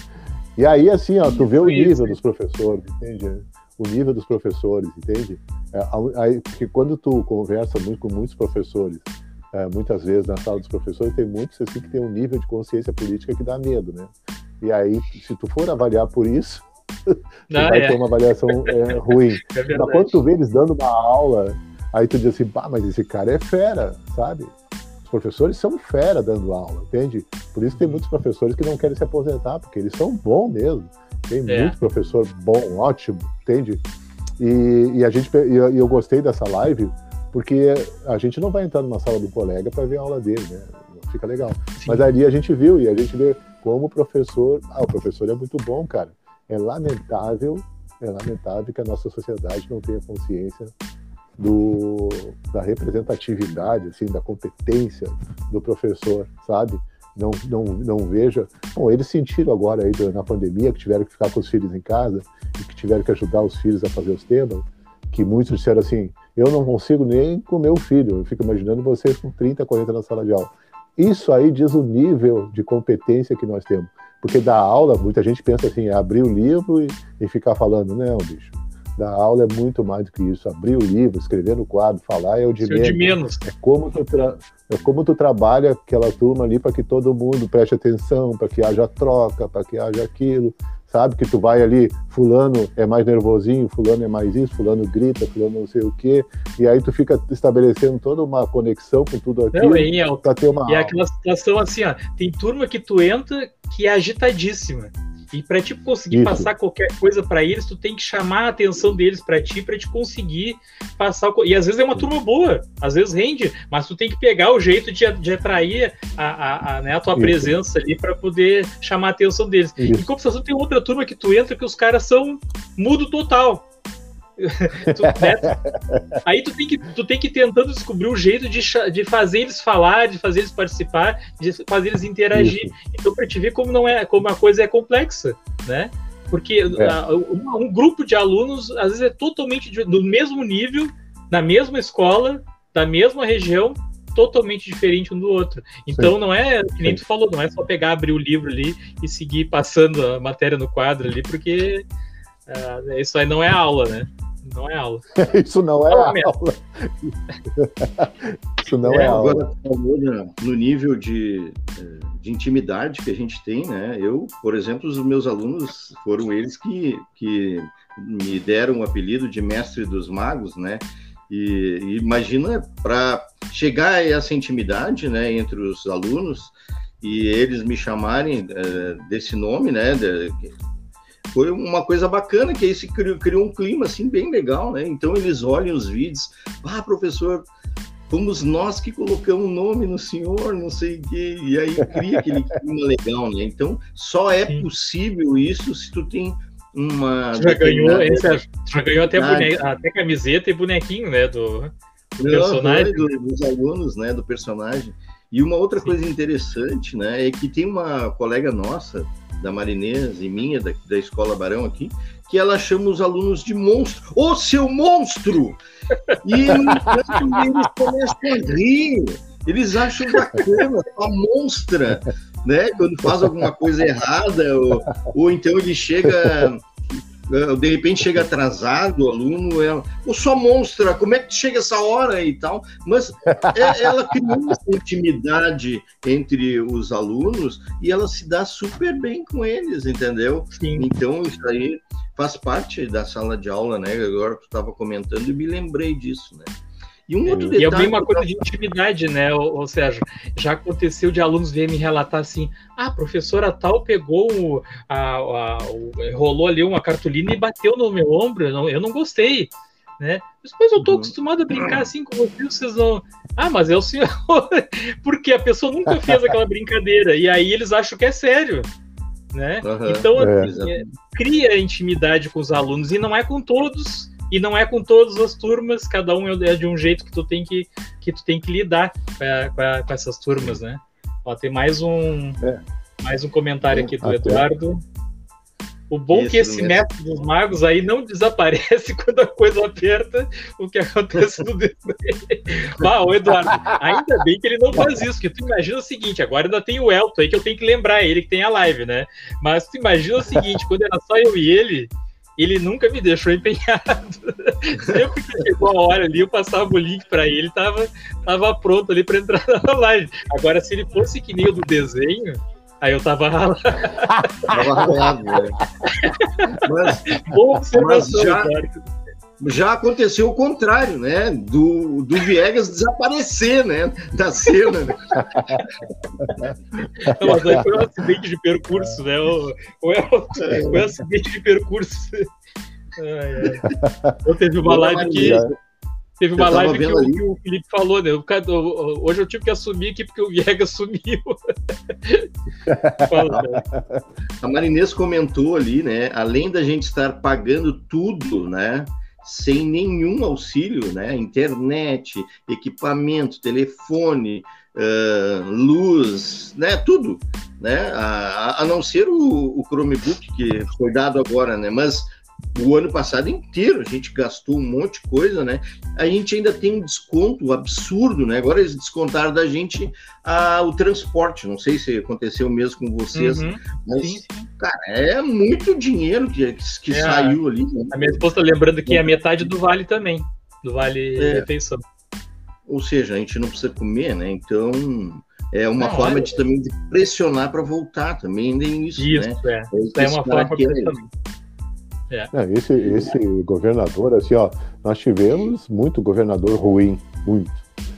E aí, assim, ó, tu vê o nível dos professores, entende? O nível dos professores, entende? É, aí, porque quando tu conversa muito com muitos professores, é, muitas vezes na sala dos professores, tem muitos assim que tem um nível de consciência política que dá medo, né? E aí, se tu for avaliar por isso, tu ah, vai é. ter uma avaliação é, ruim. É Mas quando tu vê eles dando uma aula, aí tu diz assim, pá, mas esse cara é fera, sabe? Os professores são fera dando aula, entende? Por isso tem muitos professores que não querem se aposentar, porque eles são bons mesmo. Tem é. muito professor bom, ótimo, entende? E, e a gente, e eu, eu gostei dessa live, porque a gente não vai entrar numa sala do colega para ver a aula dele, né? Fica legal. Sim. Mas ali a gente viu e a gente vê como o professor. Ah, o professor é muito bom, cara. É lamentável, é lamentável que a nossa sociedade não tenha consciência do, da representatividade, assim, da competência do professor, sabe? Não, não, não veja. Bom, eles sentiram agora aí na pandemia que tiveram que ficar com os filhos em casa e que tiveram que ajudar os filhos a fazer os temas, que muitos disseram assim: eu não consigo nem com meu filho. Eu fico imaginando vocês com 30, 40 na sala de aula. Isso aí diz o nível de competência que nós temos. Porque da aula, muita gente pensa assim, é abrir o livro e, e ficar falando. Não, bicho. Da aula é muito mais do que isso. Abrir o livro, escrever no quadro, falar é o de, menos. de menos. É como, tu é como tu trabalha aquela turma ali para que todo mundo preste atenção, para que haja troca, para que haja aquilo sabe? Que tu vai ali, fulano é mais nervosinho, fulano é mais isso, fulano grita, fulano não sei o quê, e aí tu fica estabelecendo toda uma conexão com tudo aquilo para ter uma. E é aquela situação assim, ó, tem turma que tu entra que é agitadíssima. E para te conseguir Isso. passar qualquer coisa para eles, tu tem que chamar a atenção deles para ti, para te conseguir passar. O... E às vezes é uma turma boa, às vezes rende, mas tu tem que pegar o jeito de, de atrair a, a, a, né, a tua Isso. presença ali para poder chamar a atenção deles. Isso. Em compensação, tem outra turma que tu entra que os caras são mudo total. né? Aí tu tem, que, tu tem que ir tentando descobrir o um jeito de, de fazer eles falar, de fazer eles participar, de fazer eles interagir. Isso. Então, para te ver como não é, como a coisa é complexa, né? Porque é. a, um, um, grupo de alunos, às vezes, é totalmente de, do mesmo nível, na mesma escola, da mesma região, totalmente diferente um do outro. Então Sim. não é, que nem tu falou, não é só pegar, abrir o livro ali e seguir passando a matéria no quadro ali, porque uh, isso aí não é aula, né? Não é aula. Isso não é, não é aula. Isso não é, é aula. Agora, no nível de, de intimidade que a gente tem, né? Eu, por exemplo, os meus alunos foram eles que, que me deram o apelido de mestre dos magos, né? E, e imagina para chegar a essa intimidade, né, entre os alunos e eles me chamarem é, desse nome, né, de, foi uma coisa bacana, que aí se criou, criou, um clima assim bem legal, né? Então eles olham os vídeos, ah, professor, fomos nós que colocamos o nome no senhor, não sei o quê, e aí cria aquele clima legal, né? Então só é Sim. possível isso se tu tem uma. Já ganhou, já ganhou até, bone... até camiseta e bonequinho, né? Do, do personagem. Do, dos alunos, né? Do personagem. E uma outra Sim. coisa interessante, né? É que tem uma colega nossa da Marinês e minha, da, da Escola Barão aqui, que ela chama os alunos de monstro. Ô, seu monstro! E, entanto, eles começam a rir. Eles acham bacana, a monstra, né? Quando faz alguma coisa errada, ou, ou então ele chega de repente chega atrasado o aluno, ela, ô sua monstra, como é que chega essa hora e tal? Mas é, ela cria uma intimidade entre os alunos e ela se dá super bem com eles, entendeu? Sim. Então isso aí faz parte da sala de aula, né? Agora tu estava comentando e me lembrei disso, né? E um outro detalhe. E é bem uma coisa de intimidade, né, ou, Sérgio? Já aconteceu de alunos virem me relatar assim: ah, a professora tal pegou, a, a, o, rolou ali uma cartolina e bateu no meu ombro, eu não, eu não gostei. Né? Mas eu tô uhum. acostumado a brincar assim com vocês, vocês não. Ah, mas é o senhor. Porque a pessoa nunca fez aquela brincadeira. E aí eles acham que é sério. Né? Uhum. Então, assim, é. cria intimidade com os alunos, e não é com todos, e não é com todas as turmas, cada um é de um jeito que tu tem que, que, tu tem que lidar com, a, com, a, com essas turmas, né? Ó, tem mais um, é. mais um comentário aqui do Até. Eduardo. O bom é que esse mestre dos magos aí não desaparece quando a coisa aperta, o que acontece no desenho. ah, o Eduardo, ainda bem que ele não faz isso, porque tu imagina o seguinte, agora ainda tem o Elton aí que eu tenho que lembrar ele que tem a live, né? Mas tu imagina o seguinte, quando era só eu e ele, ele nunca me deixou empenhado. Sempre que chegou a hora ali, eu passava o link para ele, tava, tava pronto ali para entrar na live. Agora, se ele fosse que nem o do desenho, aí eu tava ralado. tava ralado, né? Mas, Boa observação, mas já, cara já aconteceu o contrário, né? Do, do Viegas desaparecer, né? Da cena. Né? Não, mas aí foi um acidente de percurso, né? O, foi um acidente de percurso. Eu teve uma live que. Teve uma live que o, que o, Felipe falou, né? Hoje eu tive que assumir aqui porque o Viegas sumiu. Fala, né? A Marinês comentou ali, né? Além da gente estar pagando tudo, né? Sem nenhum auxílio, né? Internet, equipamento, telefone, uh, luz, né? Tudo, né? A, a não ser o, o Chromebook que foi dado agora, né? Mas o ano passado inteiro a gente gastou um monte de coisa, né? A gente ainda tem um desconto absurdo, né? Agora eles descontaram da gente ah, o transporte. Não sei se aconteceu mesmo com vocês, uhum. mas, sim, sim. Cara, é muito dinheiro que, que é, saiu ali. Né? A minha esposa lembrando que é a metade do vale também, do vale é. refeição. Ou seja, a gente não precisa comer, né? Então é uma não, forma de também de pressionar para voltar também, nem isso, isso né? É, é, é uma forma de pressionar. É. É, esse, esse governador, assim, ó, nós tivemos muito governador ruim, muito.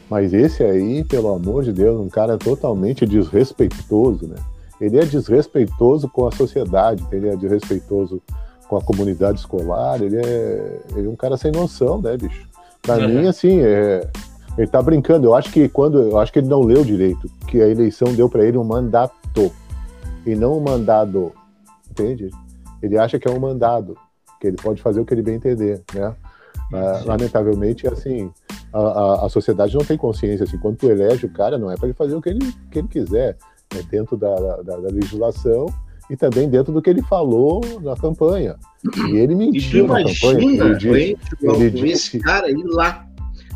Mas esse aí, pelo amor de Deus, um cara totalmente desrespeitoso, né? Ele é desrespeitoso com a sociedade, ele é desrespeitoso com a comunidade escolar, ele é, ele é um cara sem noção, né, bicho? Pra uhum. mim, assim, é, ele tá brincando. Eu acho que quando, eu acho que ele não leu direito, que a eleição deu para ele um mandato e não um mandado, entende? Ele acha que é um mandado que ele pode fazer o que ele bem entender, né? Uh, lamentavelmente, assim, a, a, a, sociedade não tem consciência, assim, quando tu elege o cara, não é para ele fazer o que ele, que ele quiser, é dentro da, da, da, legislação e também dentro do que ele falou na campanha. E ele mentiu na campanha. Ele disse, ele disse esse cara ir lá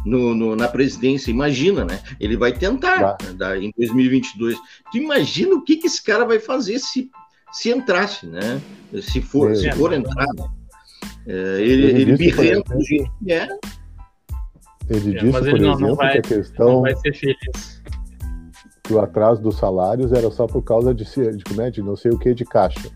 no, no, na presidência, imagina, né? Ele vai tentar né, em 2022. Tu imagina o que, que esse cara vai fazer se, se entrasse, né? Se for, é, se for entrar, né? É, ele, ele, ele birrenta do jeito que é. Ele é, disse, por ele exemplo, não vai, que a questão que o atraso dos salários era só por causa de, de, como é, de não sei o que de caixa.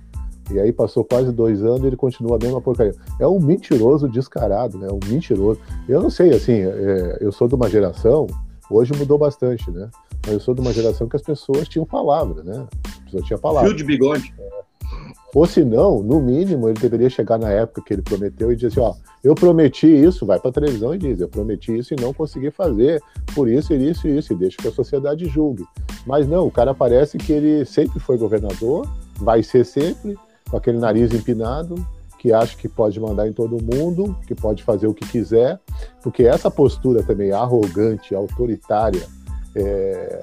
E aí passou quase dois anos e ele continua a mesma porcaria. É um mentiroso descarado, né? Um mentiroso. Eu não sei, assim, é, eu sou de uma geração, hoje mudou bastante, né? Mas eu sou de uma geração que as pessoas tinham palavra, né? As pessoas tinham palavra. Fio de bigode. Ou se não, no mínimo, ele deveria chegar na época que ele prometeu e dizer assim, ó, eu prometi isso, vai para televisão e diz, eu prometi isso e não consegui fazer, por isso, isso e isso, e deixa que a sociedade julgue. Mas não, o cara parece que ele sempre foi governador, vai ser sempre, com aquele nariz empinado, que acha que pode mandar em todo mundo, que pode fazer o que quiser, porque essa postura também arrogante, autoritária, é,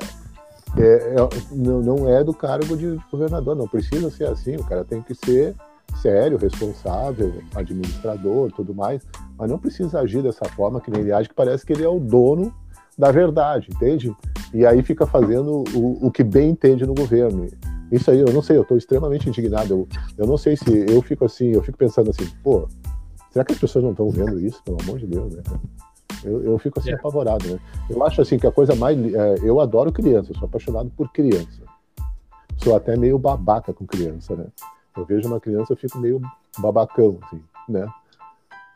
é, é, não, não é do cargo de, de, governador, não precisa ser assim, o cara tem que ser sério, responsável, administrador, tudo mais, mas não precisa agir dessa forma que nem ele age, que parece que ele é o dono da verdade, entende? E aí fica fazendo o, o que bem entende no governo. Isso aí, eu não sei, eu estou extremamente indignado. Eu, eu não sei se eu fico assim, eu fico pensando assim, pô, será que as pessoas não estão vendo isso, pelo amor de Deus, né? Eu, eu fico assim, é. apavorado, né? Eu acho assim que a coisa mais. É, eu adoro criança, sou apaixonado por criança. Sou até meio babaca com criança, né? Eu vejo uma criança, eu fico meio babacão, assim, né?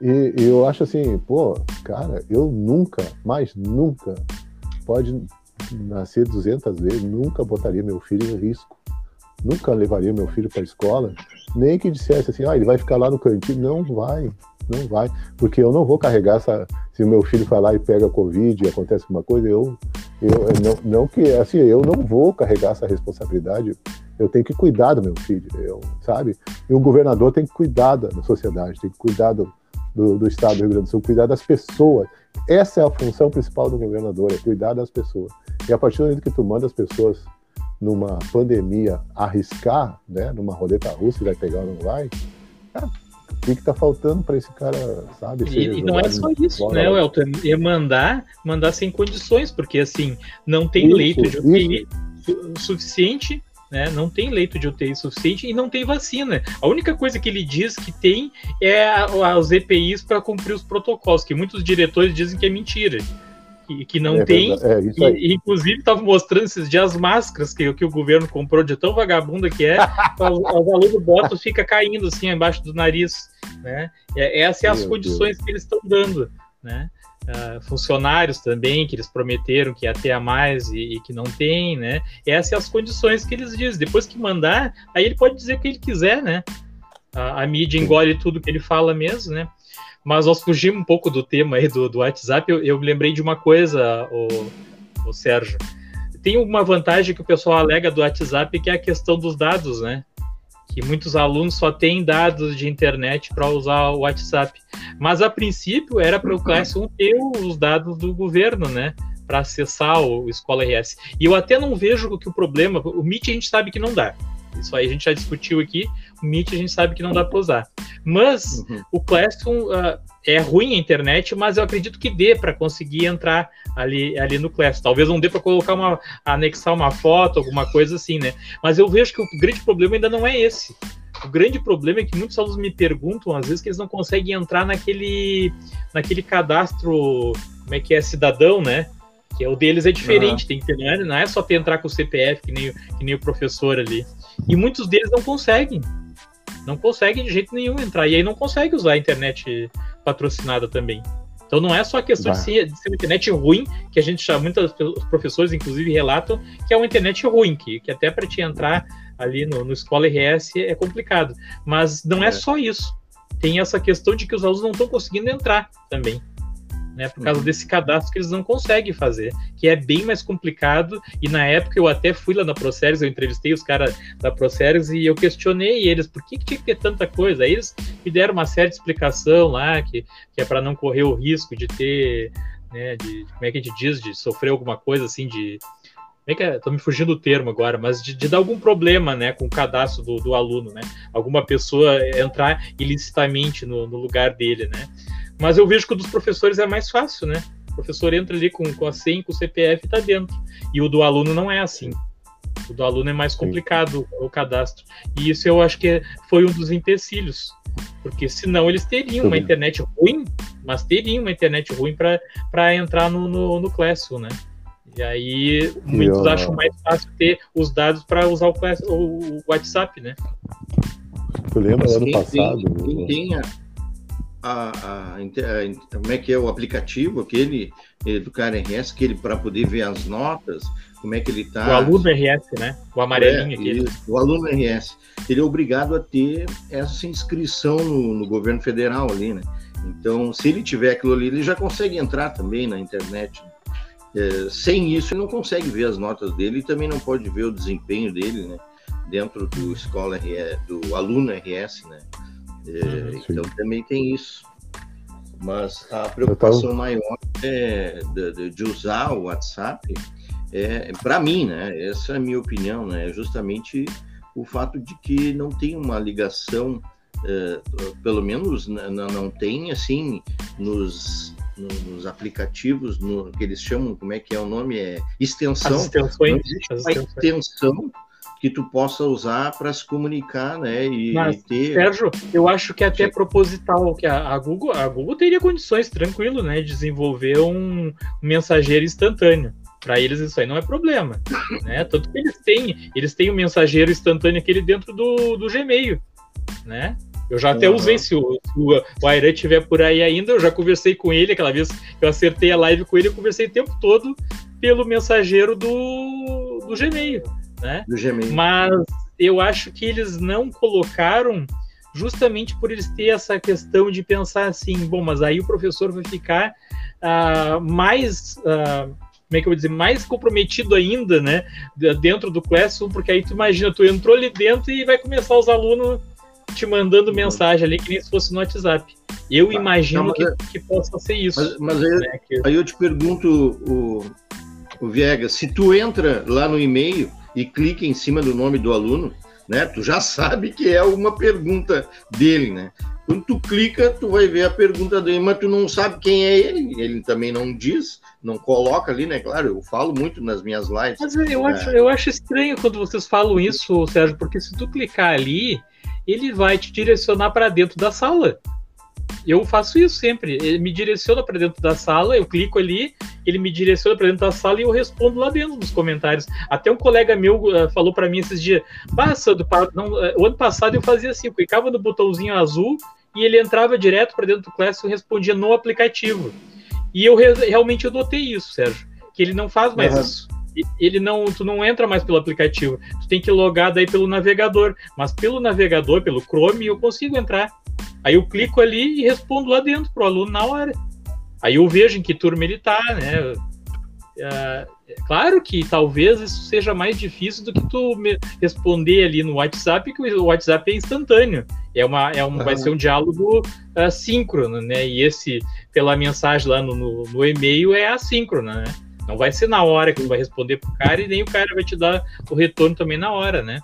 E, e, eu acho assim, pô, cara, eu nunca, mais nunca, pode nascer 200 vezes, nunca botaria meu filho em risco. Nunca levaria meu filho para a escola, nem que dissesse assim, ah, ele vai ficar lá no cantinho. Não vai, não vai, porque eu não vou carregar essa. Se o meu filho vai lá e pega Covid e acontece alguma coisa, eu, eu não, não que assim, eu não vou carregar essa responsabilidade. Eu tenho que cuidar do meu filho, eu, sabe? E o governador tem que cuidar da, sociedade, tem que cuidar do, do, do Estado do Rio Grande do Sul, cuidar das pessoas. Essa é a função principal do governador, é cuidar das pessoas. E a partir do momento que tu manda as pessoas numa pandemia arriscar, né, numa roleta russa, vai pegar ou não vai, o que está faltando para esse cara, sabe? E, e não é só isso, né, Elton? É mandar, mandar sem condições, porque assim, não tem isso, leito de UTI suficiente, né? Não tem leito de UTI suficiente e não tem vacina. A única coisa que ele diz que tem é os EPIs para cumprir os protocolos, que muitos diretores dizem que é mentira que, que não é, tem. É, e, e, inclusive, estava mostrando esses dias as máscaras que, que o governo comprou de tão vagabunda que é, os, alunos botam fica caindo assim embaixo do nariz. Né? É, essas são as condições Deus. que eles estão dando. Né? Uh, funcionários também, que eles prometeram que ia ter a mais e, e, que não tem, né? Essas são as condições que eles dizem. Depois que mandar, aí ele pode dizer o que ele quiser, né? A, a mídia engole tudo que ele fala mesmo, né? Mas nós fugimos um pouco do tema aí do, do WhatsApp. Eu, eu lembrei de uma coisa, o, o Sérgio. Tem uma vantagem que o pessoal alega do WhatsApp, que é a questão dos dados, né? Que muitos alunos só têm dados de internet para usar o WhatsApp. Mas a princípio era para o Classroom ter os dados do governo, né? Para acessar o Escola RS. E eu até não vejo que o problema. O Meet a gente sabe que não dá. Isso aí a gente já discutiu aqui. O Meet a gente sabe que não dá para usar. Mas uhum. o Classroom uh, é ruim a internet, mas eu acredito que dê para conseguir entrar ali, ali no Classroom. Talvez não dê para colocar uma anexar uma foto, alguma coisa assim, né? Mas eu vejo que o grande problema ainda não é esse. O grande problema é que muitos alunos me perguntam, às vezes, que eles não conseguem entrar naquele, naquele cadastro, como é que é, cidadão, né? Que é o deles é diferente, uhum. tem que ter, não é, não é só ter entrar com o CPF, que nem, que nem o professor ali. E muitos deles não conseguem. Não conseguem de jeito nenhum entrar. E aí não consegue usar a internet patrocinada também. Então não é só a questão de ser, de ser, uma internet ruim, que a gente chama, muitos professores, inclusive, relatam que é uma internet ruim, que, que até para te entrar ali no, no Escola RS é complicado. Mas não é, é só isso. Tem essa questão de que os alunos não estão conseguindo entrar também né? Por causa uhum. desse cadastro que eles não conseguem fazer, que é bem mais complicado. E na época eu até fui lá na Proceres, eu entrevistei os caras da Proceres e eu questionei eles por que, que, tinha que ter tanta coisa. Aí eles me deram uma certa explicação lá, que, que é para não correr o risco de ter, né? De, como é que a gente diz, de sofrer alguma coisa assim de como é que é? Tô me fugindo do termo agora, mas de, de dar algum problema, né, com o cadastro do, do, aluno, né? Alguma pessoa entrar ilicitamente no, no lugar dele, né? Mas eu vejo que o dos professores é mais fácil, né? O professor entra ali com, com a senha, com o CPF e tá dentro. E o do aluno não é assim. O do aluno é mais complicado o cadastro. E isso eu acho que foi um dos empecilhos. Porque senão eles teriam uma internet ruim, mas teriam uma internet ruim para entrar no, no, no Classroom, né? E aí muitos eu... acham mais fácil ter os dados para usar o, Class, o, o, WhatsApp, né? Tu lembra ano passado? Quem, quem, a, a, a, como é que é o aplicativo aquele eh, do cara RS, que ele para poder ver as notas, como é que ele está. O aluno RS, né? O amarelinho é, aquele. o aluno RS. Ele é obrigado a ter essa inscrição no, no, governo federal ali, né? Então, se ele tiver aquilo ali, ele já consegue entrar também na internet. É, sem isso, ele não consegue ver as notas dele e também não pode ver o desempenho dele, né? Dentro do escola RS, do aluno RS, né? É, então também tem isso. Mas a preocupação tava... maior é de, de, usar o WhatsApp, é, para mim, né? Essa é a minha opinião, né? É justamente o fato de que não tem uma ligação, é, pelo menos não, não tem assim nos nos aplicativos, no que eles chamam, como é que é o nome? É extensão. As extensões. Não existe uma extensão que tu possa usar para se comunicar, né? E, Mas, e ter... Sérgio, eu acho que é até proposital que a, a, Google, a Google teria condições, tranquilo, né, de desenvolver um, mensageiro instantâneo. Para eles isso aí não é problema, né? Tanto que eles têm, eles têm o um mensageiro instantâneo aquele dentro do, do Gmail, né? Eu já até uhum. usei, se o, se o Airan estiver por aí ainda, eu já conversei com ele, aquela vez que eu acertei a live com ele, eu conversei o tempo todo pelo mensageiro do, do Gmail, né? Do Gmail. Mas eu acho que eles não colocaram justamente por eles ter essa questão de pensar assim, bom, mas aí o professor vai ficar uh, mais... Uh, como é que eu vou dizer, mais comprometido ainda, né, dentro do Classroom, porque aí tu imagina, tu entrou ali dentro e vai começar os alunos te mandando uhum. mensagem ali, que nem se fosse no WhatsApp. Eu tá. imagino Não, que, é... que possa ser isso. Mas, mas aí, né, que... aí, eu te pergunto, o, o Viegas, se tu entra lá no e-mail e clica em cima do nome do aluno, né, tu já sabe que é uma pergunta dele, né? Quando tu clica, tu vai ver a pergunta dele, mas tu não sabe quem é ele. Ele também não diz, não coloca ali, né? Claro, eu falo muito nas minhas lives. Mas eu, acho, eu acho estranho quando vocês falam isso, Sérgio, porque se tu clicar ali, ele vai te direcionar para dentro da sala. Eu faço isso sempre. Ele me direciona para dentro da sala, eu clico ali, ele me direciona para dentro da sala e eu respondo lá dentro nos comentários. Até um colega meu uh, falou para mim esses dias: passa do não, uh, o ano passado eu fazia assim, eu clicava no botãozinho azul e ele entrava direto para dentro do Classroom e respondia no aplicativo. E eu re realmente eu notei isso, Sérgio, que ele não faz mais uhum. isso ele não, tu não entra mais pelo aplicativo, tu tem que logar daí pelo navegador, mas pelo navegador, pelo Chrome, eu consigo entrar. Aí eu clico ali e respondo lá dentro pro aluno na hora. Aí eu vejo em que turma ele tá, né? É, é claro que talvez isso seja mais difícil do que tu responder ali no WhatsApp, que o WhatsApp é instantâneo. É uma, é um, vai ser um diálogo uh, síncrono, né? E esse, pela mensagem lá no, no, no e-mail, é assíncrono, né? Não vai ser na hora que tu vai responder pro cara e nem o cara vai te dar o retorno também na hora, né?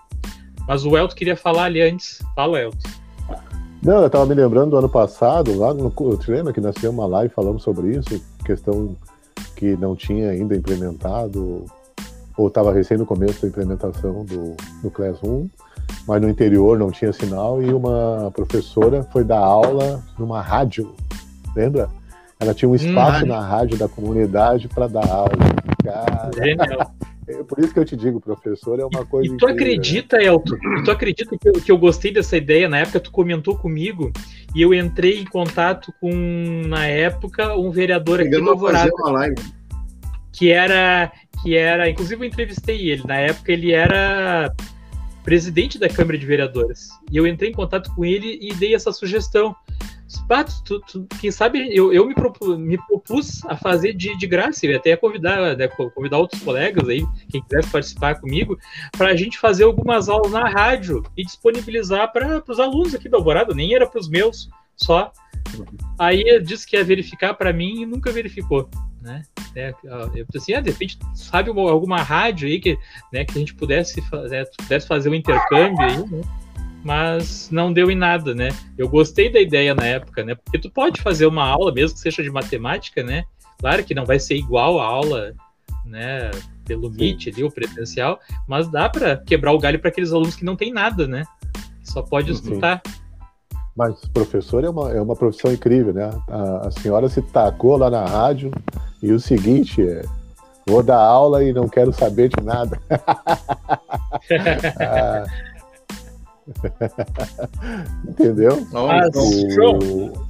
Mas o Elton queria falar ali antes. Fala, Elton. Não, eu estava me lembrando do ano passado, lá no te lembra que nós fizemos uma live falando sobre isso, questão que não tinha ainda implementado, ou estava recém no começo da implementação do, do Class 1, mas no interior não tinha sinal, e uma professora foi dar aula numa rádio, lembra? Ela tinha um hum, espaço hum, na rádio da comunidade para dar aula. Cara, Genial. É por isso que eu te digo, professor, é uma coisa. E tu incrível, acredita, né? Elton? tu acredita que eu, que eu gostei dessa ideia? Na época, tu comentou comigo e eu entrei em contato com, na época, um vereador Chegamos aqui do Alvorada. Que era, que era. Inclusive, eu entrevistei ele. Na época, ele era presidente da Câmara de Vereadores. E eu entrei em contato com ele e dei essa sugestão. Pato, tu, tu, quem sabe eu, eu me, propus, me propus a fazer de, de graça, e até convidar, né, convidar outros colegas aí, quem quisesse participar comigo, para a gente fazer algumas aulas na rádio e disponibilizar para os alunos aqui da Alvorada, nem era para os meus só. Aí disse que ia verificar para mim e nunca verificou, né? É, eu assim, ah, de repente, sabe alguma rádio aí que, né, que a gente pudesse, né, pudesse fazer um intercâmbio aí, né? Mas não deu em nada, né? Eu gostei da ideia na época, né? Porque tu pode fazer uma aula, mesmo que seja de matemática, né? Claro que não vai ser igual a aula, né? Pelo Meet ali, o presencial, mas dá para quebrar o galho para aqueles alunos que não tem nada, né? só pode estudar. Mas professor é uma, é uma profissão incrível, né? A, a senhora se tacou lá na rádio e o seguinte é, vou dar aula e não quero saber de nada. ah, Entendeu? Mas, o... João,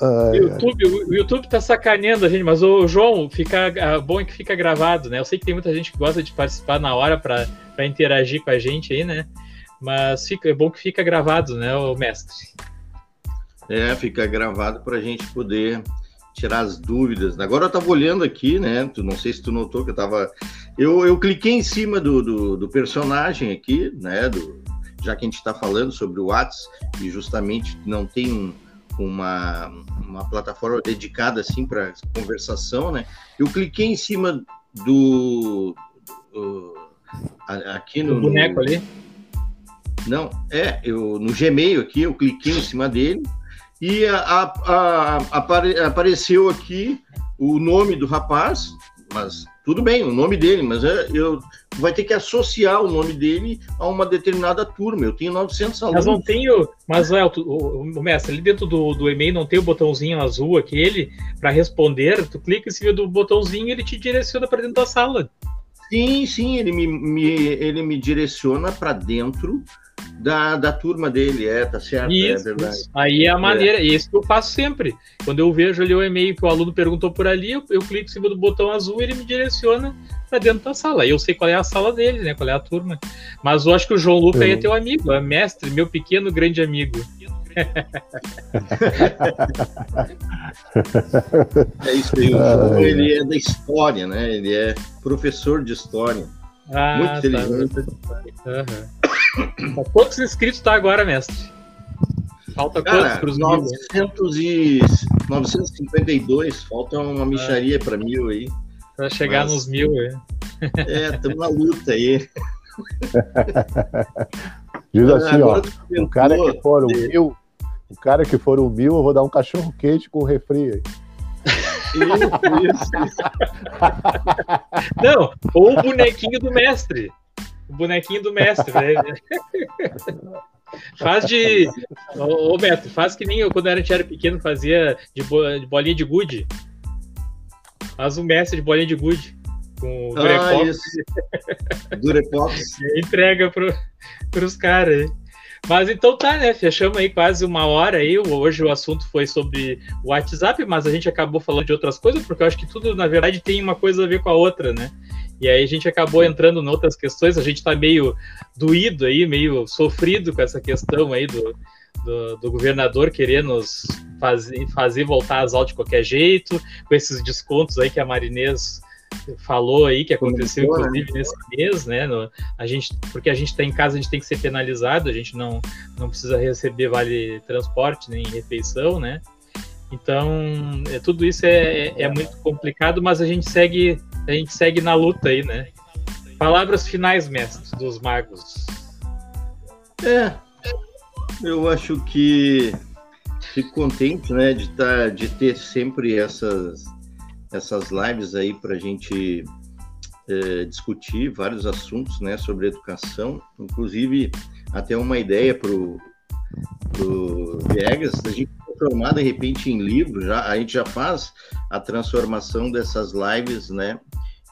Ai, YouTube, o YouTube tá sacaneando a gente, mas o João, fica ah, bom é que fica gravado, né? Eu sei que tem muita gente que gosta de participar na hora para interagir com a gente aí, né? Mas fica, é bom que fica gravado, né, o mestre? É, fica gravado para a gente poder tirar as dúvidas. Agora eu estava olhando aqui, né? Tu, não sei se tu notou que eu estava. Eu, eu cliquei em cima do, do, do personagem aqui, né? Do, já que a gente está falando sobre o WhatsApp e justamente não tem um, uma, uma plataforma dedicada assim para conversação, né? Eu cliquei em cima do, do aqui no, o boneco no, ali. Não, é, eu no Gmail aqui eu cliquei em cima dele e a, a, a, apare, apareceu aqui o nome do rapaz, mas tudo bem, o nome dele, mas é, eu vai ter que associar o nome dele a uma determinada turma. Eu tenho 900 alunos. Mas não tenho, mas o, o, o mestre, ali dentro do, do e-mail não tem o botãozinho azul aquele para responder. Tu clica em cima do botãozinho e ele te direciona para dentro da sala. Sim, sim, ele me, me ele me direciona para dentro da, da turma dele, é, tá certo, é Isso, é verdade. isso. Aí é a maneira, e esse que eu faço sempre. Quando eu vejo ali o e-mail que o aluno perguntou por ali, eu, eu clico em cima do botão azul e ele me direciona para dentro da sala. Aí eu sei qual é a sala dele, né? Qual é a turma. Mas eu acho que o João Luca aí é teu amigo, é mestre, meu pequeno grande amigo. É isso aí, o João, ele é da história, né? Ele é professor de história. Ah, Muito tá. inteligente. Quantos inscritos tá agora, mestre? Falta quantos Cara, para os mil? 900 e 952, falta uma micharia para mil aí. Para chegar mas- nos mil, é. É, estamos na luta aí. Diz assim, ó. Agora O cara que for o mil, o cara que for o mil, eu vou dar um cachorro quente com refri aí. Isso, isso. Não, ou o bonequinho do mestre. O bonequinho do mestre, né? Faz de. Ô, ô mestre, faz que nem eu, quando a gente era pequeno, fazia de, bo- de bolinha de gude. Faz um mestre de bolinha de gude. Com o Ah, Durepox isso. Durepox. entrega pro, pros caras aí. Mas então tá, né? Fechamos aí quase uma hora aí. Hoje o assunto foi sobre o WhatsApp, mas a gente acabou falando de outras coisas, porque eu acho que tudo, na verdade, tem uma coisa a ver com a outra, né? E aí a gente acabou entrando em outras questões, a gente tá meio doído aí, meio sofrido com essa questão aí do, do, do governador querer nos fazer, fazer voltar às aulas de qualquer jeito, com esses descontos aí que a Marinês falou aí, que aconteceu né? inclusive nesse mês, né? No- a gente, porque a gente está em casa, a gente tem que ser penalizado, a gente não, não precisa receber vale transporte nem refeição, né? Então, é, tudo isso é, é- é muito complicado, mas a gente segue, a gente segue na luta aí, né? Palavras finais, mestre, dos magos. É, eu acho que fico contente, né, de tá, de ter sempre essas essas lives aí para a gente eh, discutir vários assuntos, né, sobre educação, inclusive até uma ideia para o Viegas, da gente transformar de repente em livro, já a gente já faz a transformação dessas lives, né,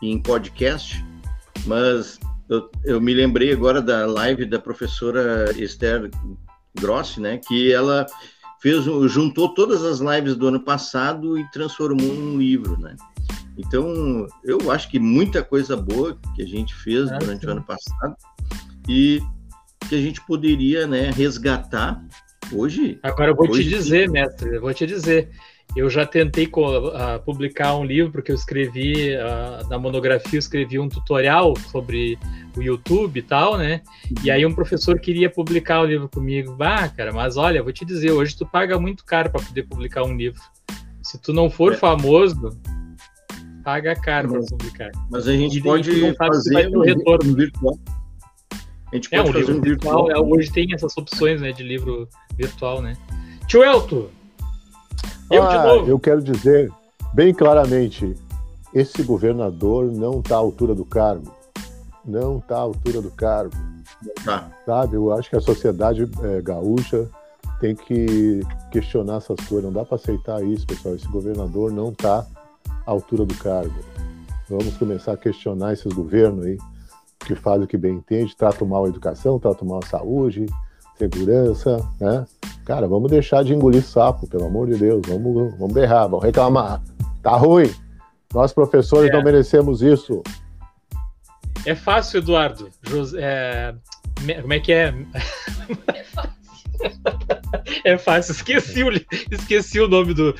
em podcast, mas eu, eu me lembrei agora da live da professora Esther Grossi, né, que ela fez, juntou todas as lives do ano passado e transformou num livro, né. Então, eu acho que muita coisa boa que a gente fez Ah, durante sim. o ano passado e que a gente poderia, né, resgatar hoje. Agora eu vou te Hoje- dizer, mestre, eu vou te dizer. Eu já tentei ah, publicar um livro, porque eu escrevi, ah, na monografia, eu escrevi um tutorial sobre o YouTube e tal, né? E aí um professor queria publicar o livro comigo. Ah, cara, mas olha, vou te dizer, hoje tu paga muito caro para poder publicar um livro. Se tu não for É. famoso, paga caro para publicar. Mas a gente E- pode fazer um, retorno. virtual. A gente É, pode um fazer livro um virtual. virtual, é, hoje tem essas opções, né, de livro virtual, né? Tio Elton, eu de Ah, novo. eu quero dizer bem claramente: esse governador não está à altura do cargo. Não está à altura do cargo. Tá. Sabe? Eu acho que a sociedade eh, gaúcha tem que questionar essas coisas. Não dá para aceitar isso, pessoal. Esse governador não está à altura do cargo. Vamos começar a questionar esses governos aí que fazem o que bem entende, tratam mal a educação, tratam mal a saúde, segurança, né? Cara, vamos deixar de engolir sapo, pelo amor de Deus. Vamos, vamos berrar, vamos reclamar. Tá ruim. Nós, professores, É. não merecemos isso. É fácil, Eduardo. José, é, Como é que é? É fácil, esqueci o, esqueci o nome do,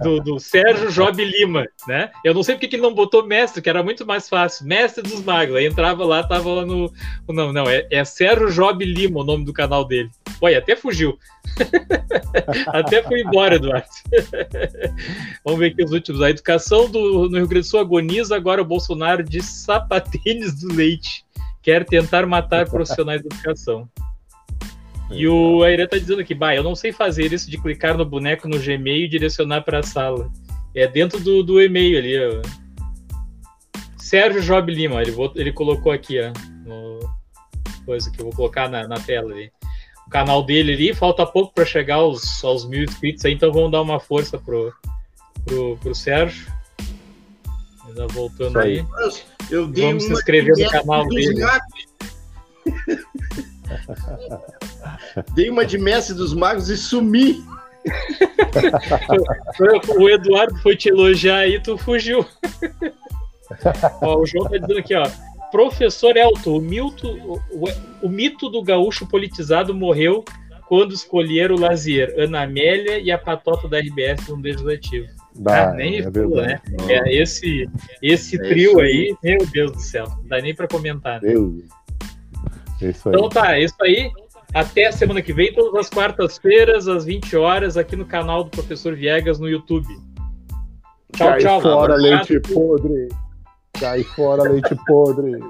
do, do Sérgio Job Lima, né? Eu não sei porque que ele não botou mestre, que era muito mais fácil. Mestre dos Magos. Aí entrava lá, tava lá no. Não, não, é, é Sérgio Job Lima o nome do canal dele. Olha, até fugiu. até foi embora, Eduardo. Vamos ver aqui os últimos. A educação do, no Rio Grande do Sul agoniza agora o Bolsonaro de sapatênis do leite. Quer tentar matar profissionais da educação. E o Aire tá dizendo aqui, bah, eu não sei fazer isso de clicar no boneco no Gmail e direcionar para a sala. É dentro do, do e-mail ali, ó. Sérgio Job Lima, ele, ele colocou aqui, ó. No, coisa que eu vou colocar na, na tela ali. O canal dele ali, falta pouco para chegar aos, aos mil inscritos aí, então vamos dar uma força pro, pro, pro Sérgio. Ainda voltando Isso aí. aí. Vamos se inscrever no canal dele. Dei uma de mestre dos magos e sumi. o Eduardo foi te elogiar aí, tu fugiu. ó, o João tá dizendo aqui, ó. Professor Elton, o, mito, o, o mito do gaúcho politizado morreu quando escolheram o Lazier, Ana Amélia e a patota da RBS no Legislativo. Bah, ah, nem é falo, né? É, esse esse é trio aí, aí, meu Deus do céu, não dá nem para comentar. Né? Deus. Isso aí. Então tá, é isso aí. Até a semana que vem, todas as quartas-feiras, às 20 horas, aqui no canal do Professor Viegas no YouTube. Tchau, Cai tchau. Fora leite podre. Cai fora leite podre.